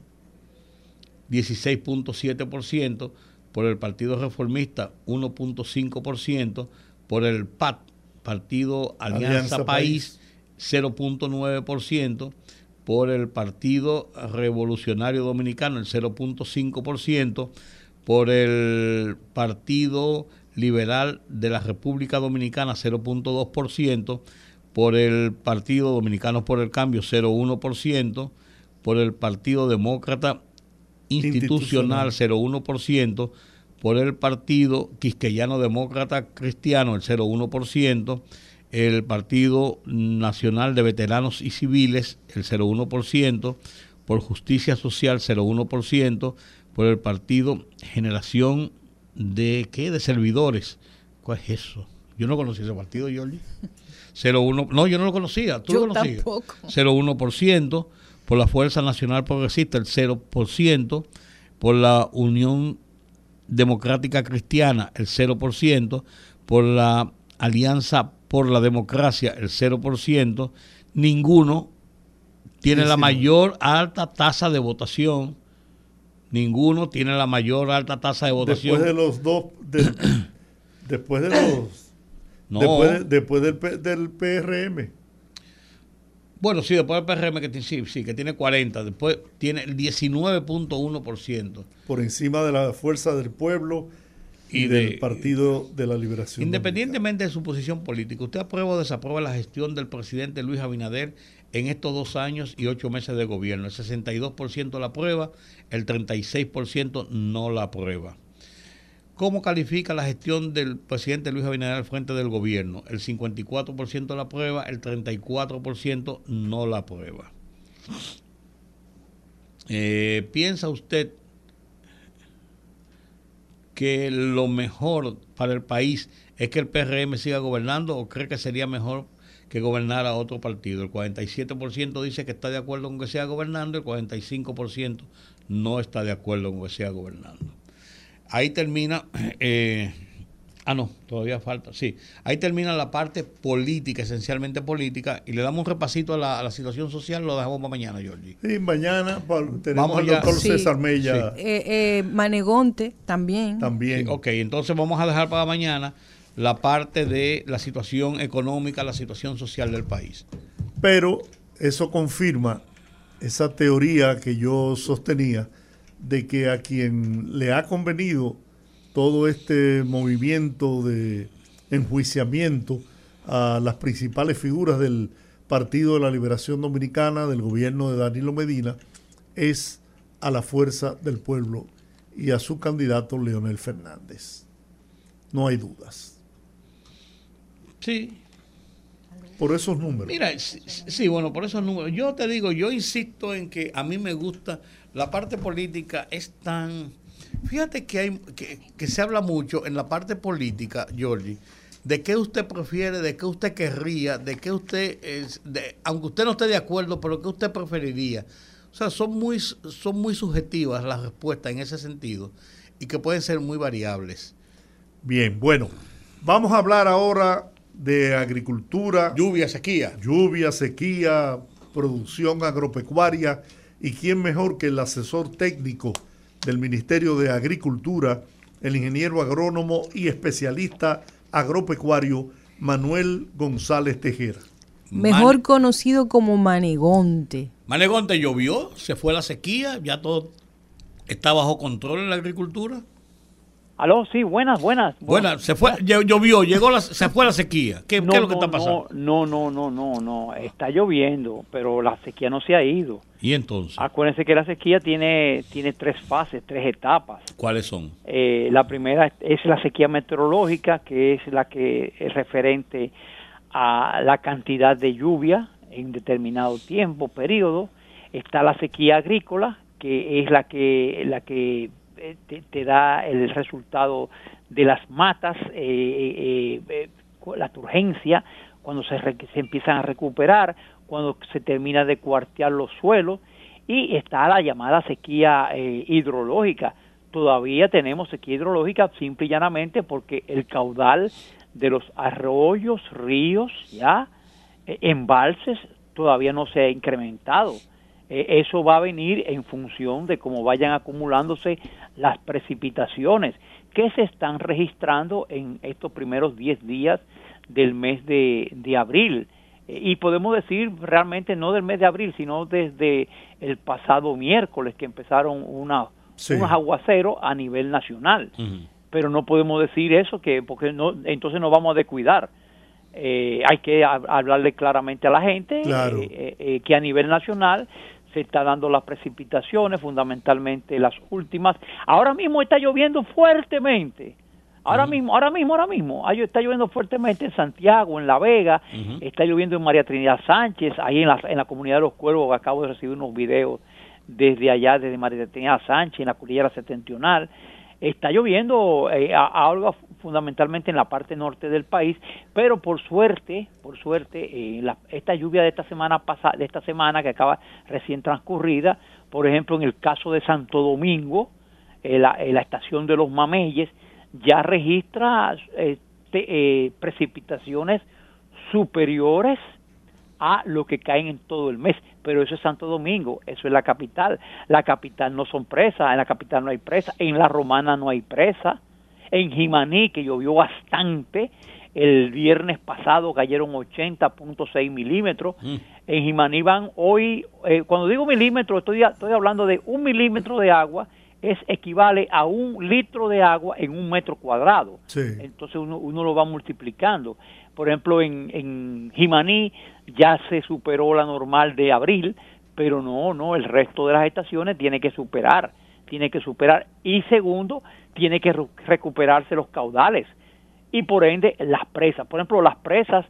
16.7%, por el Partido Reformista 1.5%, por el PAT, Partido Alianza, País 0.9%, por el Partido Revolucionario Dominicano el 0.5%, por el Partido Liberal de la República Dominicana 0.2%, por el Partido Dominicano por el Cambio 0.1%, por el Partido Demócrata Institucional 0.1%, por el Partido Quisqueyano Demócrata Cristiano el 0.1%, el Partido Nacional de Veteranos y Civiles, el 0,1%, por Justicia Social, 0,1%, por el Partido Generación de, ¿qué? De Servidores. ¿Cuál es eso? Yo no conocía ese partido, Jordi. <laughs> 0,1, no, yo no lo conocía, tú yo lo conocías. Tampoco. 0,1%, por la Fuerza Nacional Progresista, el 0%, por la Unión Democrática Cristiana, el 0%, por la Alianza por la democracia el 0%, ninguno tiene la mayor alta tasa de votación. Ninguno tiene la mayor alta tasa de votación. <coughs> Después de los <coughs> dos, después de los... Después, después del, del, PRM. Bueno, sí, después del PRM que, sí, sí, que tiene 40, después tiene el 19.1%. Por encima de la fuerza del pueblo y, del Partido de la Liberación. Independientemente de su posición política, ¿usted aprueba o desaprueba la gestión del presidente Luis Abinader en estos dos años y ocho meses de gobierno? El 62% la aprueba, el 36% no la aprueba. ¿Cómo califica la gestión del presidente Luis Abinader al frente del gobierno? El 54% la aprueba, el 34% no la aprueba. Eh, ¿Piensa usted que lo mejor para el país es que el PRM siga gobernando o cree que sería mejor que gobernara otro partido? El 47% dice que está de acuerdo con que sea gobernando, el 45% no está de acuerdo con que sea gobernando. Ahí termina, eh, ah no, todavía falta, sí, ahí termina la parte política, esencialmente política, y le damos un repasito a la, situación social, lo dejamos para mañana, Georgie. Sí, mañana tenemos al doctor César Mella. Eh, eh, Manegonte también. También. ok, entonces vamos a dejar para mañana la parte de la situación económica, la situación social del país. Pero eso confirma esa teoría que yo sostenía de que a quien le ha convenido todo este movimiento de enjuiciamiento a las principales figuras del Partido de la Liberación Dominicana, del gobierno de Danilo Medina, es a la fuerza del pueblo y a su candidato Leonel Fernández. No hay dudas. Sí. Por esos números. Mira, sí, bueno, por esos números. Yo te digo, yo insisto en que a mí me gusta la parte política es tan... Fíjate que, hay, que, se habla mucho en la parte política, Georgie, de qué usted prefiere, de qué usted querría, de qué usted, es, de, aunque usted no esté de acuerdo, pero qué usted preferiría. O sea, son muy, son muy subjetivas las respuestas en ese sentido y que pueden ser muy variables. Bien, bueno, vamos a hablar ahora de agricultura. Lluvia, sequía. Lluvia, sequía, producción agropecuaria ¿Y quién mejor que el asesor técnico del Ministerio de Agricultura, el ingeniero agrónomo y especialista agropecuario Manuel González Tejera? Mejor conocido como Manegonte. Manegonte llovió, se fue la sequía, ya todo está bajo control en la agricultura. Aló, sí, buenas, buenas. Buenas, se fue, llovió, llegó la, se fue la sequía. ¿Qué, es lo que está pasando? No, no, no, no, no, está lloviendo, pero la sequía no se ha ido. ¿Y entonces? Acuérdense que la sequía tiene, tiene tres fases, tres etapas. ¿Cuáles son? Eh, la primera es la sequía meteorológica, que es la que es referente a la cantidad de lluvia en determinado tiempo, periodo. Está la sequía agrícola, que es la que, la que eh, te, da el resultado de las matas, eh, eh, la turgencia, cuando se, se empiezan a recuperar, cuando se termina de cuartear los suelos, y está la llamada sequía hidrológica. Todavía tenemos sequía hidrológica simple y llanamente porque el caudal de los arroyos, ríos, ya, embalses, todavía no se ha incrementado. Eso va a venir en función de cómo vayan acumulándose las precipitaciones que se están registrando en estos primeros 10 días del mes de, abril. Y podemos decir realmente no del mes de abril, sino desde el pasado miércoles que empezaron una, unos aguaceros a nivel nacional. Pero no podemos decir eso, que porque no, entonces nos vamos a descuidar. Eh, hay que hablarle claramente a la gente eh, eh, que a nivel nacional se está dando las precipitaciones, fundamentalmente las últimas. Ahora mismo está lloviendo fuertemente. Ahora mismo, ahora mismo, ahora mismo, está lloviendo fuertemente en Santiago, en La Vega, está lloviendo en María Trinidad Sánchez, ahí en la, en la comunidad de los Cuervos, acabo de recibir unos videos desde allá, desde María Trinidad Sánchez, en la cordillera septentrional. Está lloviendo eh, algo fundamentalmente en la parte norte del país, pero por suerte, por suerte, eh, esta lluvia de esta semana pasada, de esta semana que acaba recién transcurrida, por ejemplo, en el caso de Santo Domingo, eh, la, la, estación de los Mameyes ya registra este, precipitaciones superiores a lo que caen en todo el mes. Pero eso es Santo Domingo, eso es la capital. La capital no son presas, en la capital no hay presa, en la romana no hay presa. En Jimaní, que llovió bastante, el viernes pasado cayeron 80.6 milímetros. Mm. En Jimaní van hoy, eh, cuando digo milímetros, estoy, estoy hablando de un milímetro de agua, es equivale a un litro de agua en un metro cuadrado. Entonces uno, uno lo va multiplicando. Por ejemplo, en, en Jimaní ya se superó la normal de abril, pero no, no, el resto de las estaciones tiene que superar tiene que superar. Y segundo, tiene que recuperarse los caudales. Y por ende, las presas. Por ejemplo, las presas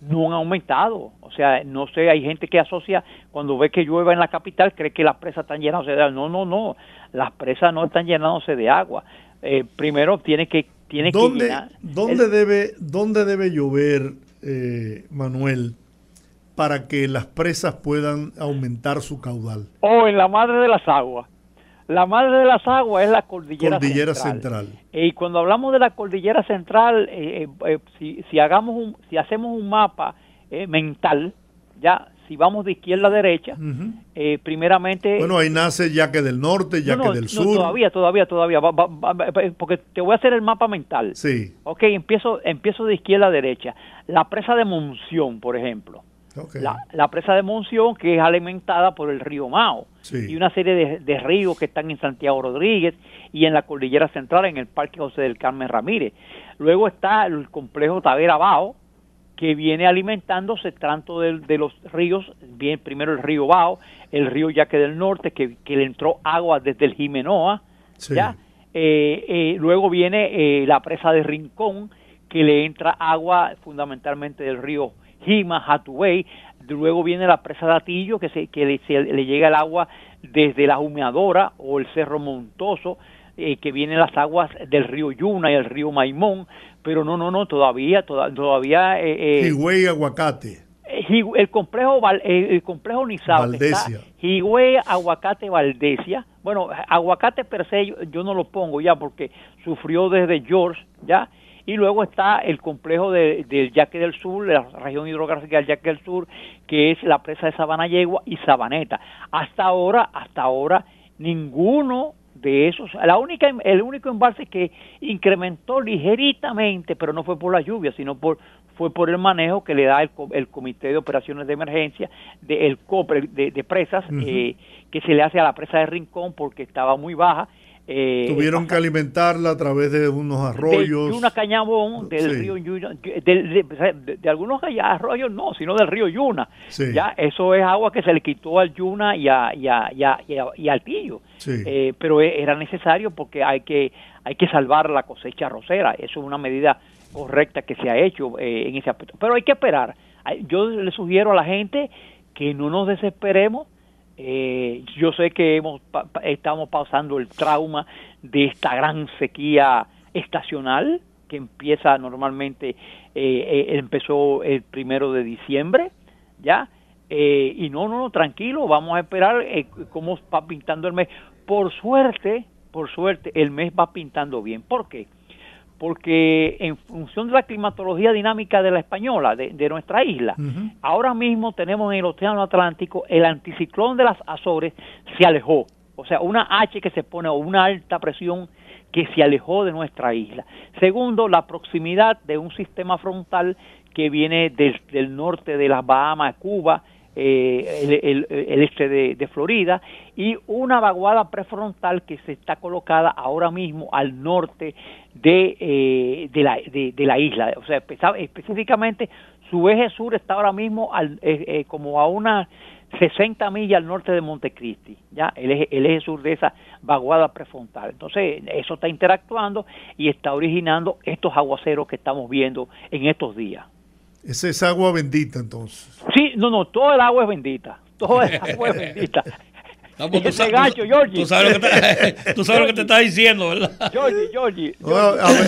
no han aumentado. O sea, no sé, hay gente que asocia, cuando ve que llueva en la capital, cree que las presas están llenándose de agua. No, no, no. Las presas no están llenándose de agua. Eh, primero tiene que ¿Dónde, que ¿dónde, debe, ¿Dónde debe llover, eh, Manuel, para que las presas puedan aumentar su caudal? O en la madre de las aguas. La madre de las aguas es la cordillera, cordillera central. Y cuando hablamos de la cordillera central, eh, si, si, hagamos un, si hacemos un mapa mental, ya si vamos de izquierda a derecha, eh, primeramente... Bueno, ahí nace ya que del norte, ya que del sur. todavía, todavía, todavía, porque te voy a hacer el mapa mental. Sí. Ok, empiezo, empiezo de izquierda a derecha. La presa de Monción, por ejemplo. La, presa de Monción que es alimentada por el río Mao y una serie de, de, ríos que están en Santiago Rodríguez y en la cordillera central en el Parque José del Carmen Ramírez. Luego está el complejo Tavera Bao, que viene alimentándose tanto de, los ríos, bien primero el río Bao, el río Yaque del Norte, que, le entró agua desde el Jimenoa, ¿ya? Eh, eh, luego viene eh, la presa de Rincón, que le entra agua fundamentalmente del río Jima, Hatubey, luego viene la presa de Atillo, que, se, que le, llega el agua desde la humeadora o el Cerro Montoso, que vienen las aguas del río Yuna y el río Maimón, pero no, no, no, todavía, todavía... Eh, eh Aguacate. Eh, el complejo el complejo Nizao Valdesia. Higüey Aguacate Valdesia bueno aguacate per se yo, no lo pongo ya porque sufrió desde George ya y luego está el complejo de, del Yaque del Sur, la región hidrográfica del Yaque del Sur, que es la presa de Sabana Yegua y Sabaneta. Hasta ahora, hasta ahora, ninguno de esos, la única, el único embalse que incrementó ligeritamente, pero no fue por la lluvia, sino por fue por el manejo que le da el, el Comité de Operaciones de Emergencia, de, el COPRE de, presas, eh, que se le hace a la presa de Rincón porque estaba muy baja eh, Tuvieron que alimentarla a través de unos arroyos. De Yuna Cañabón, del río Yuna, de, algunos arroyos no, sino del río Yuna. Ya, eso es agua que se le quitó al Yuna y, a, y, a, y, al Tillo. Eh, pero e, era necesario porque hay que, hay que salvar la cosecha rosera. Eso es una medida correcta que se ha hecho eh, en ese aspecto. Pero hay que esperar. Yo le sugiero a la gente que no nos desesperemos eh, yo sé que hemos, estamos pasando el trauma de esta gran sequía estacional que empieza normalmente, eh, eh, empezó el primero de diciembre, ¿ya? y no, no, no, tranquilo, vamos a esperar cómo va pintando el mes. Por suerte, por suerte, el mes va pintando bien. ¿Por qué? Porque en función de la climatología dinámica de la española, de, nuestra isla, ahora mismo tenemos en el Océano Atlántico el anticiclón de las Azores se alejó, o sea, una H que se pone o una alta presión que se alejó de nuestra isla. Segundo, la proximidad de un sistema frontal que viene del, norte de las Bahamas, Cuba, eh, el, este de, Florida y una vaguada prefrontal que se está colocada ahora mismo al norte de, eh, de, la, de, la isla. O sea, específicamente su eje sur está ahora mismo al, eh, eh, como a unas 60 millas al norte de Montecristi, ya el eje, el eje sur de esa vaguada prefrontal. Entonces, eso está interactuando y está originando estos aguaceros que estamos viendo en estos días. Esa es agua bendita entonces. Sí, no, no, todo el agua es bendita. Todo el <laughs> agua es bendita. Pues tú, sabes, Tú sabes, lo que te, <laughs> tú sabes lo que te está diciendo, ¿verdad? <laughs> Georgie, Georgie.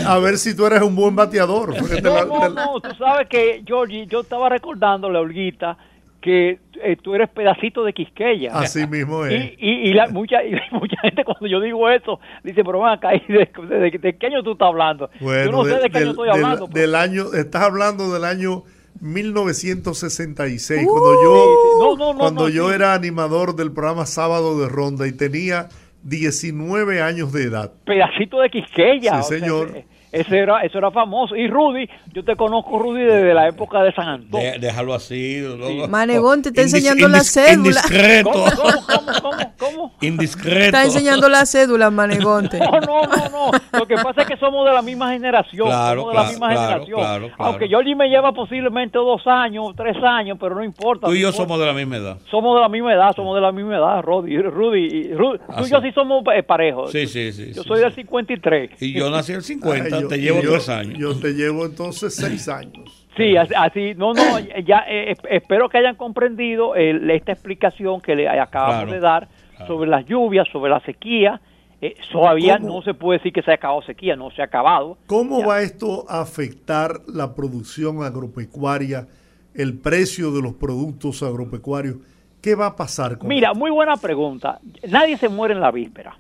a, ver, si tú eres un buen bateador. No, no, no, tú sabes que, Georgie, yo estaba recordándole a Olguita que eh, tú eres pedacito de Quisqueya. Así mismo es. Y, y, la, mucha, y <laughs> mucha gente cuando yo digo eso, dice, pero van a caer, ¿de, de, qué año tú estás hablando? Bueno, yo no sé de, qué año estoy hablando. Del, del año, estás hablando del año 1966, cuando yo, cuando yo era animador del programa Sábado de Ronda y tenía 19 años de edad. Pedacito de Quisqueya. Sí, señor. Eso era, eso era famoso. Y Rudy, yo te conozco, Rudy, desde la época de San Antonio. déjalo así. Manegón te está enseñando la cédula. Indiscreto. ¿Cómo, cómo, cómo, cómo, Indiscreto. Está enseñando la cédula, Manegonte. <laughs> No, no, no, no. Lo que pasa es que somos de la misma generación. Claro, somos de la claro, misma claro, generación. claro, claro. Aunque Georgie me lleva posiblemente dos años, tres años, pero no importa. Tú y yo importa. somos de la misma edad. Somos de la misma edad, somos de la misma edad, Rudy. Rudy, y Rudy tú y yo sí somos eh, parejos. Sí, sí, sí. Yo sí, soy sí. del 53. Y yo nací el 50, Ay, yo- te llevo yo- tres años. Yo te llevo entonces seis años. Sí, así, no, no, ya eh, esp- espero que hayan comprendido el- esta explicación que le acabamos Claro, de dar sobre las lluvias, sobre la sequía. Eh, todavía ¿Cómo? no se puede decir que se ha acabado sequía, no se ha acabado. ¿Cómo Ya. va esto a afectar la producción agropecuaria, el precio de los productos agropecuarios? ¿Qué va a pasar con Mira, muy buena pregunta. Nadie se muere en la víspera.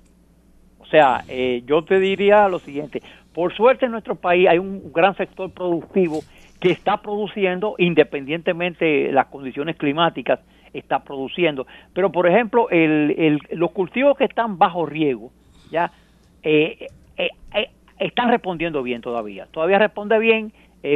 O sea, eh, yo te diría lo siguiente. Por suerte en nuestro país hay un gran sector productivo que está produciendo, independientemente de las condiciones climáticas, está produciendo. Pero, por ejemplo, el, el- los cultivos que están bajo riego, ya eh, eh, eh, están respondiendo bien todavía. Todavía responde bien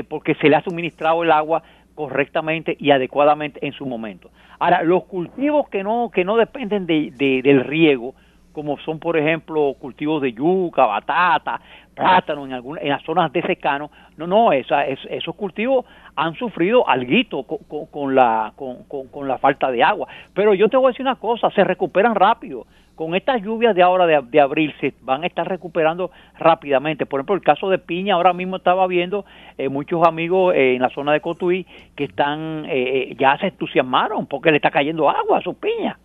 porque se le ha suministrado el agua correctamente y adecuadamente en su momento. Ahora, los cultivos que no que no dependen de, de- del riego, como son por ejemplo cultivos de yuca, batata, plátano en algunas en las zonas de secano, no, no, esa, es- esos cultivos han sufrido alguito con, con- la con la falta de agua. Pero yo te voy a decir una cosa, se recuperan rápido. Con estas lluvias de ahora de, de abril se van a estar recuperando rápidamente. Por ejemplo, el caso de Piña, ahora mismo estaba viendo eh, muchos amigos eh, en la zona de Cotuí que están eh, eh, ya se entusiasmaron porque le está cayendo agua a sus piñas.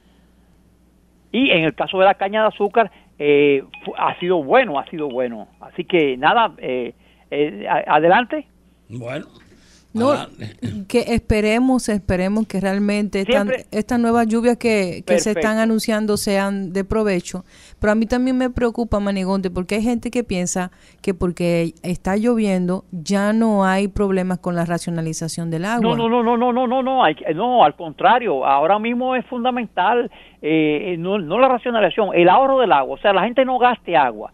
Y en el caso de la caña de azúcar, eh, ha sido bueno, ha sido bueno. Así que nada, eh, eh, adelante. Bueno. No, que esperemos, esperemos que realmente estas nuevas lluvias que, que se están anunciando sean de provecho. Pero a mí también me preocupa, Manigonte, porque hay gente que piensa que porque está lloviendo ya no hay problemas con la racionalización del agua. No, no, no, no, no, no, no, no, hay que- no, al contrario, ahora mismo es fundamental, eh, no, no la racionalización, el ahorro del agua, o sea, la gente no gaste agua.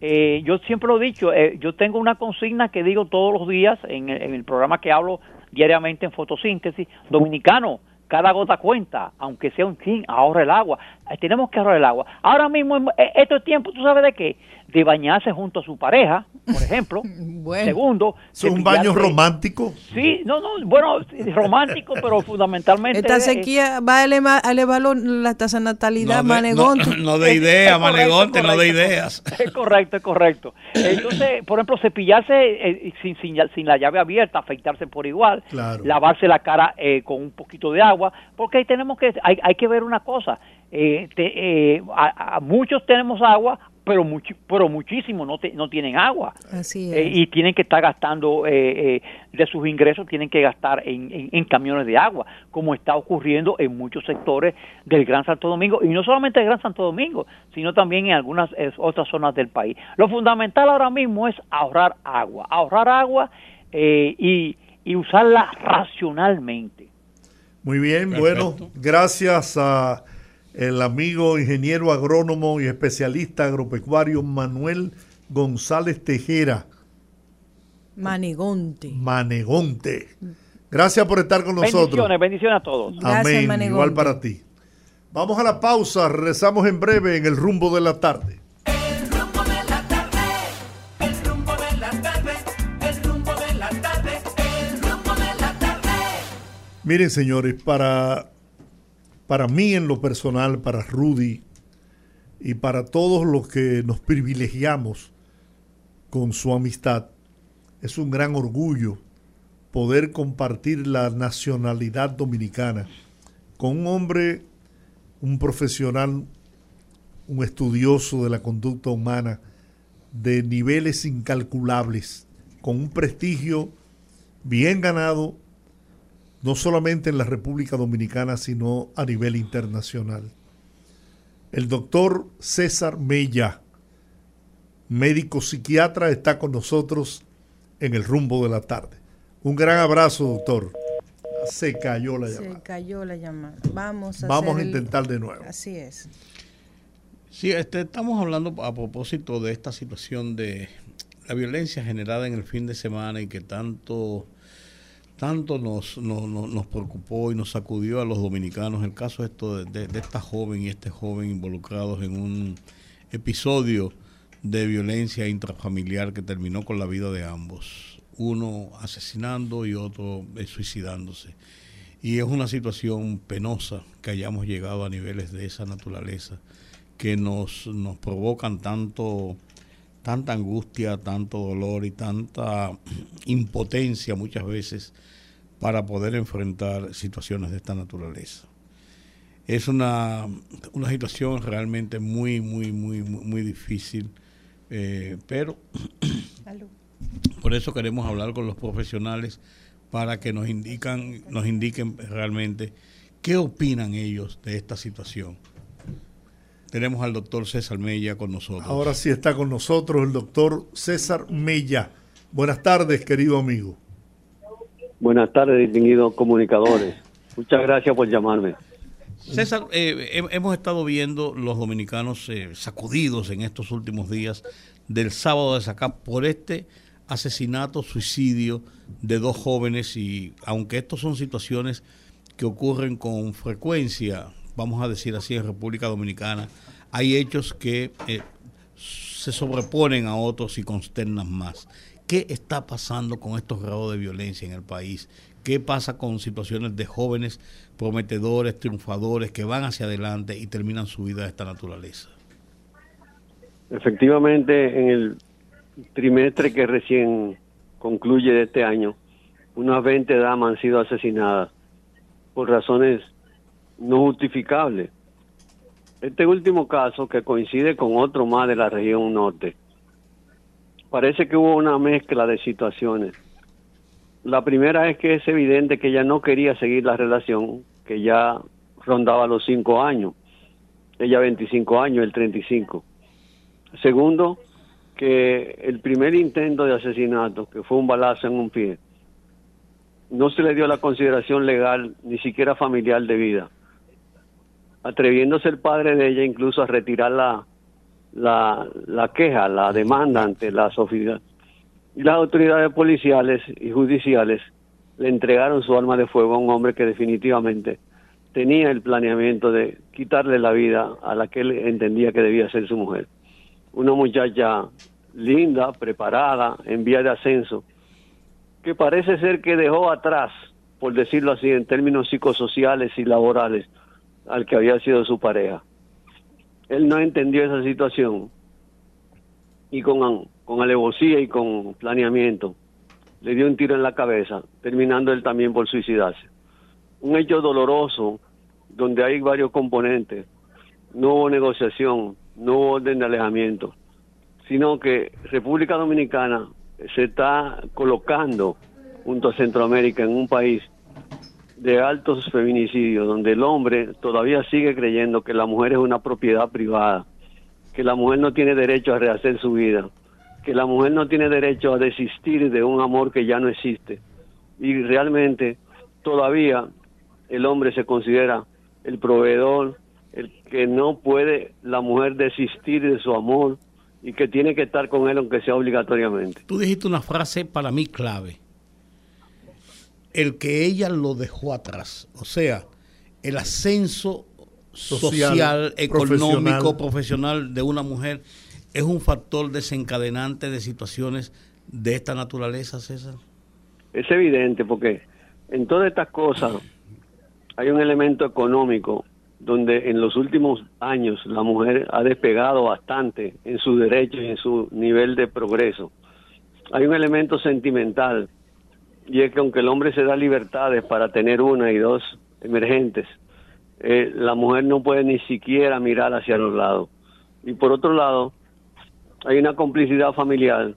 Eh, yo siempre lo he dicho, eh, yo tengo una consigna que digo todos los días en el, programa que hablo diariamente en fotosíntesis, dominicano, cada gota cuenta, aunque sea un chin, ahorra el agua. Tenemos que ahorrar el agua. Ahora mismo, eh, esto es tiempo, ¿tú sabes de qué? De bañarse junto a su pareja, por ejemplo. <laughs> Bueno. Segundo, ¿Es un baño romántico? Sí, no, no, bueno, romántico, pero <laughs> fundamentalmente. Esta eh, sequía va a elevar, a elevar lo- la tasa de natalidad, No de, Manegonte. no, no de <laughs> es- correcto, Manegonte, no de ideas. Es correcto, es correcto. Entonces, por ejemplo, cepillarse eh, sin, sin, sin la llave abierta, afeitarse por igual, Claro. lavarse la cara eh, con un poquito de agua, porque ahí tenemos que, hay, hay que ver una cosa, eh, te- eh, a, a muchos tenemos agua, pero muchi- pero muchísimos no, te- no tienen agua. Así es. Eh, y tienen que estar gastando eh, eh, de sus ingresos, tienen que gastar en, en- en camiones de agua, como está ocurriendo en muchos sectores del Gran Santo Domingo, y no solamente del Gran Santo Domingo, sino también en algunas eh, otras zonas del país. Lo fundamental ahora mismo es ahorrar agua, ahorrar agua eh, y, y usarla racionalmente. Muy bien, Perfecto. bueno, gracias a el amigo ingeniero agrónomo y especialista agropecuario Manuel González Tejera, Manegonte. Manegonte. Gracias por estar con nosotros. Bendiciones, bendiciones a todos. Gracias, Amén, Manegonte. igual para ti. Vamos a la pausa, regresamos en breve en el rumbo de la tarde. El rumbo de la tarde, el rumbo de la tarde, el rumbo de la tarde, el rumbo de la tarde. Miren, señores, para, para mí en lo personal, para Rudy y para todos los que nos privilegiamos con su amistad, es un gran orgullo poder compartir la nacionalidad dominicana con un hombre, un profesional, un estudioso de la conducta humana de niveles incalculables, con un prestigio bien ganado no solamente en la República Dominicana, sino a nivel internacional. El doctor César Mella, médico psiquiatra, está con nosotros en el rumbo de la tarde. Un gran abrazo, doctor. Se cayó la Se llamada. cayó la llamada. Vamos a, Vamos hacer a intentar de nuevo. Así es. Sí, este, estamos hablando a propósito de esta situación de la violencia generada en el fin de semana y que tanto, tanto nos, nos, nos preocupó y nos sacudió a los dominicanos, el caso esto de, de esta joven y este joven involucrados en un episodio de violencia intrafamiliar que terminó con la vida de ambos, uno asesinando y otro suicidándose. Y es una situación penosa que hayamos llegado a niveles de esa naturaleza que nos, nos provocan tanto, tanta angustia, tanto dolor y tanta <clears throat> impotencia muchas veces para poder enfrentar situaciones de esta naturaleza. Es una, una situación realmente muy, muy, muy, muy, muy difícil, eh, pero <clears throat> por eso queremos hablar con los profesionales para que nos indican, nos indiquen realmente qué opinan ellos de esta situación. Tenemos al doctor César Mella con nosotros. Ahora sí está con nosotros el doctor César Mella. Buenas tardes, querido amigo. Buenas tardes, distinguidos comunicadores. Muchas gracias por llamarme. César, eh, hemos estado viendo los dominicanos eh, sacudidos en estos últimos días del sábado de Sacá por este asesinato, suicidio de dos jóvenes y aunque estos son situaciones que ocurren con frecuencia, vamos a decir así, en República Dominicana, hay hechos que eh, se sobreponen a otros y consternan más. ¿Qué está pasando con estos grados de violencia en el país? ¿Qué pasa con situaciones de jóvenes prometedores, triunfadores, que van hacia adelante y terminan su vida de esta naturaleza? Efectivamente, en el trimestre que recién concluye de este año, unas 20 damas han sido asesinadas por razones no justificables. Este último caso, que coincide con otro más de la región norte, parece que hubo una mezcla de situaciones. La primera es que es evidente que ella no quería seguir la relación, que ya rondaba los cinco años, ella 25 años, el 35. Segundo, que el primer intento de asesinato, que fue un balazo en un pie, no se le dio la consideración legal, ni siquiera familiar de vida, atreviéndose el padre de ella incluso a retirar la, la, la queja, la demanda ante la sociedad. Y las autoridades policiales y judiciales le entregaron su arma de fuego a un hombre que definitivamente tenía el planeamiento de quitarle la vida a la que él entendía que debía ser su mujer. Una muchacha linda, preparada, en vía de ascenso, que parece ser que dejó atrás, por decirlo así, en términos psicosociales y laborales, al que había sido su pareja. Él no entendió esa situación y con, con alevosía y con planeamiento le dio un tiro en la cabeza, terminando él también por suicidarse. Un hecho doloroso donde hay varios componentes. No hubo negociación, no hubo orden de alejamiento sino que República Dominicana se está colocando junto a Centroamérica en un país de altos feminicidios, donde el hombre todavía sigue creyendo que la mujer es una propiedad privada, que la mujer no tiene derecho a rehacer su vida, que la mujer no tiene derecho a desistir de un amor que ya no existe. Y realmente todavía el hombre se considera el proveedor, el que no puede la mujer desistir de su amor, y que tiene que estar con él aunque sea obligatoriamente. Tú dijiste una frase para mí clave. El que ella lo dejó atrás. O sea, el ascenso social, económico, profesional. de una mujer es un factor desencadenante de situaciones de esta naturaleza, César. Es evidente porque en todas estas cosas hay un elemento económico donde en los últimos años la mujer ha despegado bastante en su derecho y en su nivel de progreso. Hay un elemento sentimental y es que aunque el hombre se da libertades para tener una y dos emergentes, eh, la mujer no puede ni siquiera mirar hacia los lados. Y por otro lado, hay una complicidad familiar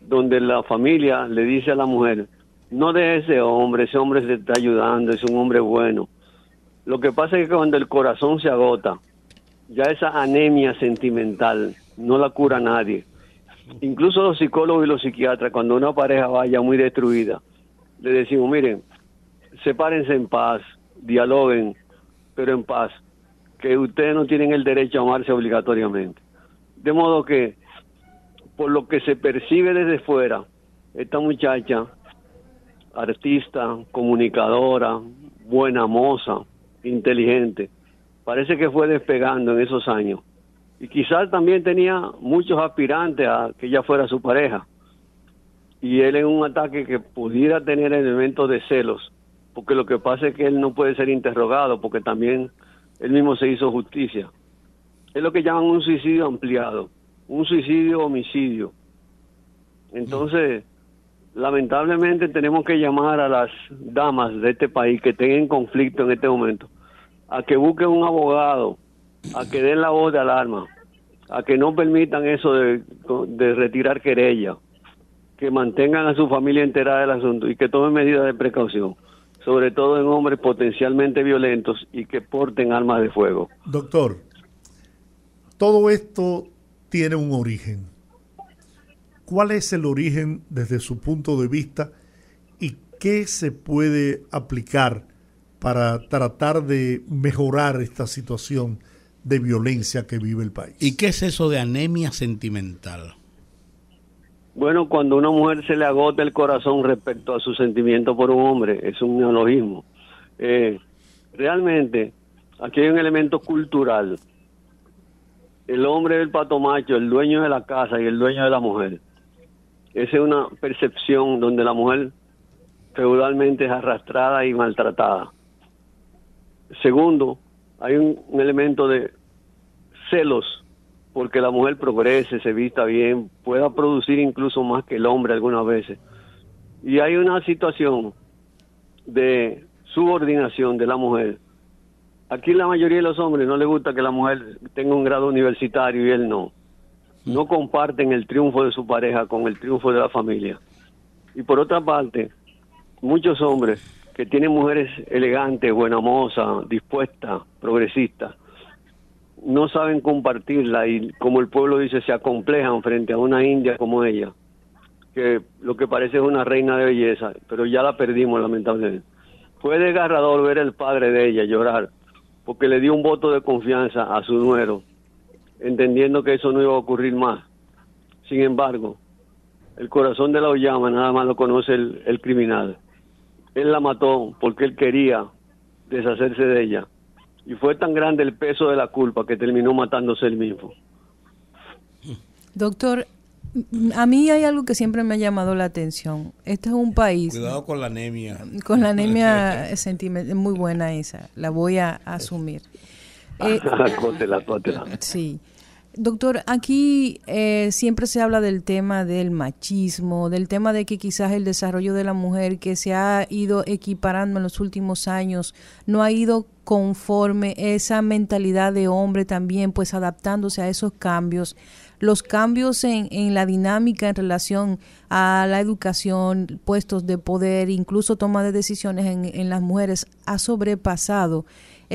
donde la familia le dice a la mujer, no de ese hombre, ese hombre se está ayudando, es un hombre bueno lo que pasa es que cuando el corazón se agota, ya esa anemia sentimental no la cura nadie. Incluso los psicólogos y los psiquiatras, cuando una pareja vaya muy destruida, le decimos, miren, sepárense en paz, dialoguen, pero en paz, que ustedes no tienen el derecho a amarse obligatoriamente. De modo que por lo que se percibe desde fuera, esta muchacha, artista, comunicadora, buena moza, inteligente, parece que fue despegando en esos años. Y quizás también tenía muchos aspirantes a que ella fuera su pareja. Y él en un ataque que pudiera tener elementos de celos, porque lo que pasa es que él no puede ser interrogado, porque también él mismo se hizo justicia. Es lo que llaman un suicidio ampliado, un suicidio homicidio. Entonces, lamentablemente tenemos que llamar a las damas de este país que tengan conflicto en este momento a que busquen un abogado, a que den la voz de alarma, a que no permitan eso de, de retirar querella, que mantengan a su familia enterada del asunto y que tomen medidas de precaución, sobre todo en hombres potencialmente violentos y que porten armas de fuego. Doctor, todo esto tiene un origen. ¿Cuál es el origen desde su punto de vista y qué se puede aplicar para tratar de mejorar esta situación de violencia que vive el país? ¿Y qué es eso de anemia sentimental? Bueno, cuando a una mujer se le agota el corazón respecto a su sentimiento por un hombre, es un neologismo. Eh, realmente, aquí hay un elemento cultural. El hombre es el pato macho, el dueño de la casa y el dueño de la mujer. Esa es una percepción donde la mujer feudalmente es arrastrada y maltratada. Segundo, hay un elemento de celos porque la mujer progrese, se vista bien, pueda producir incluso más que el hombre algunas veces. Y hay una situación de subordinación de la mujer. Aquí la mayoría de los hombres no les gusta que la mujer tenga un grado universitario y él no. No comparten el triunfo de su pareja con el triunfo de la familia. Y por otra parte, muchos hombres que tienen mujeres elegantes, buena moza, dispuestas, progresistas, no saben compartirla y como el pueblo dice se acomplejan frente a una india como ella que lo que parece es una reina de belleza pero ya la perdimos lamentablemente. Fue desgarrador ver el padre de ella llorar porque le dio un voto de confianza a su nuero entendiendo que eso no iba a ocurrir más. Sin embargo el corazón de la Oyama nada más lo conoce el criminal. Él la mató porque él quería deshacerse de ella y fue tan grande el peso de la culpa que terminó matándose él mismo. Doctor, a mí hay algo que siempre me ha llamado la atención. Este es un país... Cuidado con la anemia. Con la anemia <laughs> sentimental, muy buena esa, la voy a asumir. <laughs> Eh, cótela, cótela. Sí. Doctor, aquí eh, siempre se habla del tema del machismo, del tema de que quizás el desarrollo de la mujer que se ha ido equiparando en los últimos años no ha ido conforme esa mentalidad de hombre también, pues adaptándose a esos cambios. Los cambios en, en la dinámica en relación a la educación, puestos de poder, incluso toma de decisiones en, en las mujeres, ha sobrepasado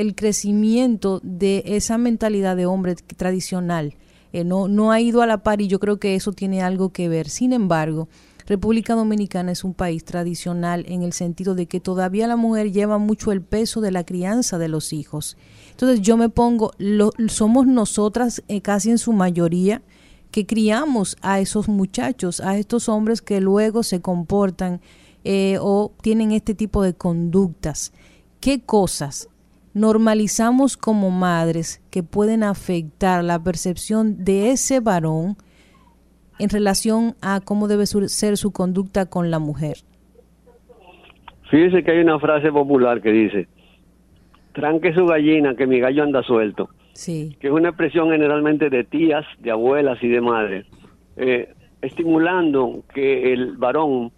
el crecimiento de esa mentalidad de hombre tradicional. Eh, no, no ha ido a la par y yo creo que eso tiene algo que ver. Sin embargo, República Dominicana es un país tradicional en el sentido de que todavía la mujer lleva mucho el peso de la crianza de los hijos. Entonces yo me pongo, lo, somos nosotras eh, casi en su mayoría que criamos a esos muchachos, a estos hombres que luego se comportan eh, o tienen este tipo de conductas. ¿Qué cosas normalizamos como madres que pueden afectar la percepción de ese varón en relación a cómo debe ser su conducta con la mujer. Fíjese que hay una frase popular que dice, tranque su gallina que mi gallo anda suelto. Sí. Que es una expresión generalmente de tías, de abuelas y de madres, eh, estimulando que el varón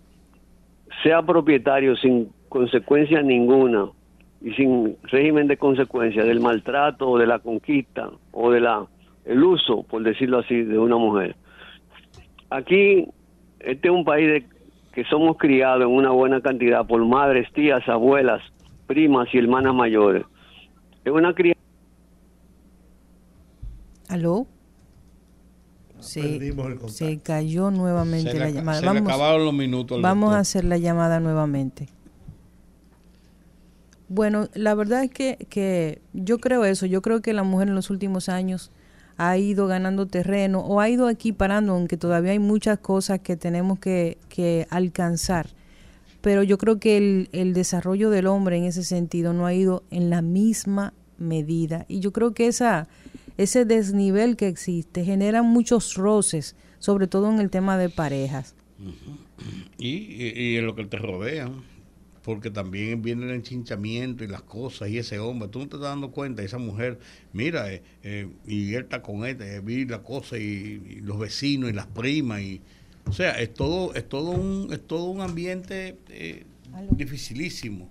sea propietario sin consecuencia ninguna y sin régimen de consecuencia del maltrato o de la conquista o de la el uso, por decirlo así, de una mujer. Aquí este es un país de, que somos criados en una buena cantidad por madres, tías, abuelas, primas y hermanas mayores. Es una crianza. ¿Aló? Se, se cayó nuevamente Se la llamada. se le Vamos, acabaron los minutos. vamos a hacer la llamada nuevamente. Bueno, la verdad es que, que yo creo eso. Yo creo que la mujer en los últimos años ha ido ganando terreno o ha ido equiparando, aunque todavía hay muchas cosas que tenemos que, que alcanzar. Pero yo creo que el, el desarrollo del hombre en ese sentido no ha ido en la misma medida. Y yo creo que esa, ese desnivel que existe genera muchos roces, sobre todo en el tema de parejas. y, y, y en lo que te rodean porque también viene el enchinchamiento y las cosas y ese hombre, tú no te estás dando cuenta, esa mujer, mira, eh, eh, y él está con él, eh, vi la cosa y, y, los vecinos y las primas y o sea, es todo es todo un es todo un ambiente eh, dificilísimo,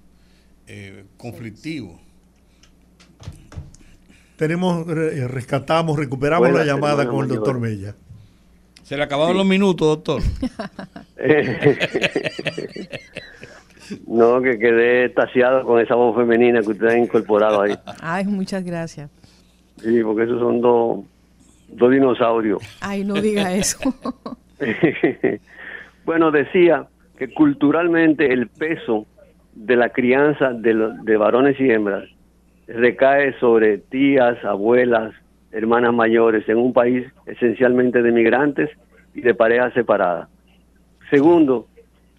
eh, conflictivo. Tenemos rescatamos, recuperamos la llamada con el doctor Mella. Se le acabaron sí. los minutos, doctor. <laughs> <laughs> No, que quedé taciado con esa voz femenina que usted ha incorporado ahí. Ay, muchas gracias. Sí, porque esos son dos, dos dinosaurios. Ay, no diga eso. <laughs> bueno, decía que culturalmente el peso de la crianza de, los, de varones y hembras recae sobre tías, abuelas, hermanas mayores en un país esencialmente de migrantes y de parejas separadas. Segundo,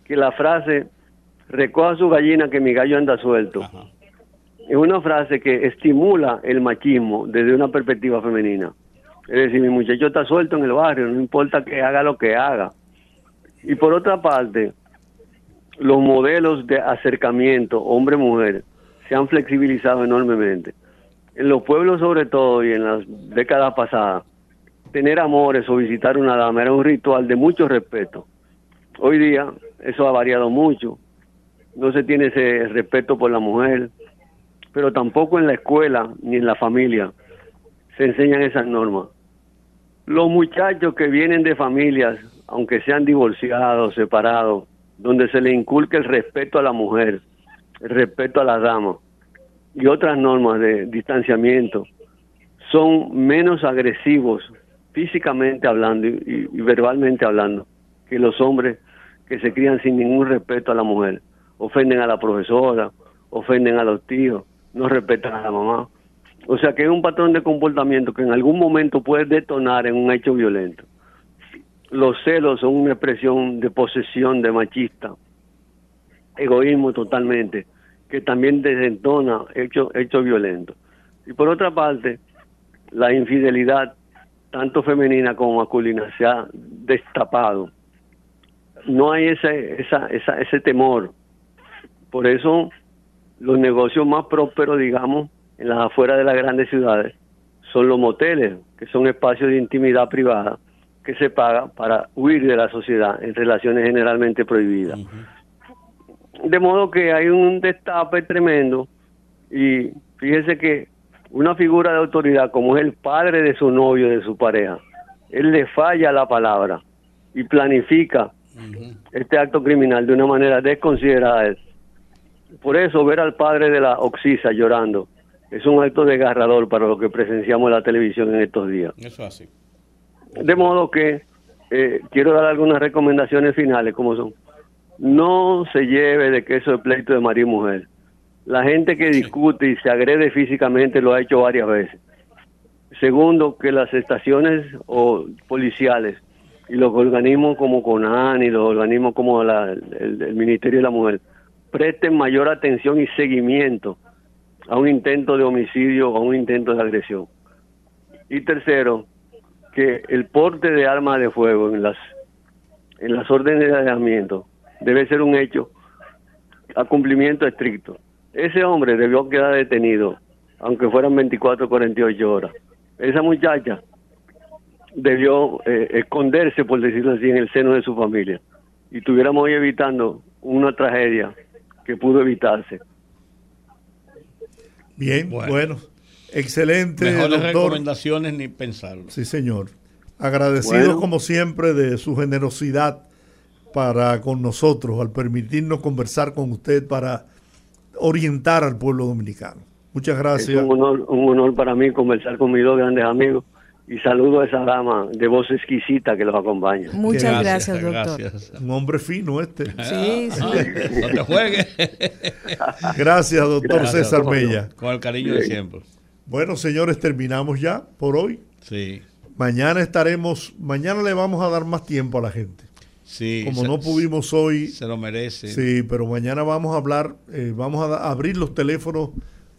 que la frase recoja su gallina que mi gallo anda suelto. Ajá. Es una frase que estimula el machismo desde una perspectiva femenina. Es decir, mi muchacho está suelto en el barrio, no importa que haga lo que haga. Y por otra parte, los modelos de acercamiento hombre-mujer se han flexibilizado enormemente. En los pueblos sobre todo y en las décadas pasadas, tener amores o visitar una dama era un ritual de mucho respeto. Hoy día eso ha variado mucho no se tiene ese respeto por la mujer, pero tampoco en la escuela ni en la familia se enseñan esas normas. Los muchachos que vienen de familias, aunque sean divorciados, separados, donde se le inculca el respeto a la mujer, el respeto a las damas y otras normas de distanciamiento, son menos agresivos físicamente hablando y, y verbalmente hablando que los hombres que se crían sin ningún respeto a la mujer ofenden a la profesora, ofenden a los tíos, no respetan a la mamá. O sea que es un patrón de comportamiento que en algún momento puede detonar en un hecho violento. Los celos son una expresión de posesión de machista, egoísmo totalmente, que también desentona hechos hecho violentos. Y por otra parte, la infidelidad, tanto femenina como masculina, se ha destapado. No hay ese, esa, esa, ese temor por eso los negocios más prósperos, digamos, en las afueras de las grandes ciudades, son los moteles, que son espacios de intimidad privada que se paga para huir de la sociedad en relaciones generalmente prohibidas. Uh -huh. De modo que hay un destape tremendo y fíjese que una figura de autoridad como es el padre de su novio, de su pareja, él le falla la palabra y planifica uh -huh. este acto criminal de una manera desconsiderada por eso ver al padre de la Oxisa llorando es un acto desgarrador para lo que presenciamos en la televisión en estos días. Eso así. De modo que eh, quiero dar algunas recomendaciones finales, como son. No se lleve de queso de pleito de marido y mujer. La gente que discute y se agrede físicamente lo ha hecho varias veces. Segundo, que las estaciones o policiales y los organismos como CONAN y los organismos como la, el, el Ministerio de la Mujer presten mayor atención y seguimiento a un intento de homicidio o a un intento de agresión. Y tercero, que el porte de armas de fuego en las en las órdenes de allanamiento debe ser un hecho a cumplimiento estricto. Ese hombre debió quedar detenido, aunque fueran 24 o 48 horas. Esa muchacha debió eh, esconderse, por decirlo así, en el seno de su familia. Y estuviéramos hoy evitando una tragedia que pudo evitarse. Bien, bueno, bueno excelente. Mejores doctor. recomendaciones ni pensarlo. Sí, señor. Agradecido bueno. como siempre de su generosidad para con nosotros, al permitirnos conversar con usted para orientar al pueblo dominicano. Muchas gracias. Es un honor, un honor para mí conversar con mis dos grandes amigos y saludo a esa dama de voz exquisita que los acompaña. Muchas gracias, gracias doctor. Gracias. Un hombre fino este. Sí, sí. no te juegues. <laughs> gracias, doctor gracias, César Mella. Con el cariño de siempre. Bueno, señores, terminamos ya por hoy. Sí. Mañana estaremos, mañana le vamos a dar más tiempo a la gente. Sí. Como se- no pudimos hoy, Se lo merece. sí, pero mañana vamos a hablar, eh, vamos a da- abrir los teléfonos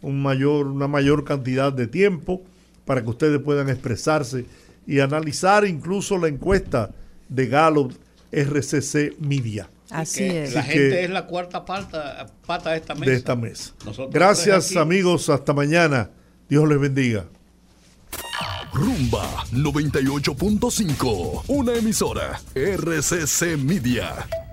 un mayor, una mayor cantidad de tiempo para que ustedes puedan expresarse y analizar incluso la encuesta de Gallup RCC Media Así Que es. La Así gente es la cuarta pata, pata de esta mesa. de esta mesa. Nosotros Gracias amigos, hasta mañana. Dios les bendiga. Rumba 98.5, una emisora RCC Media.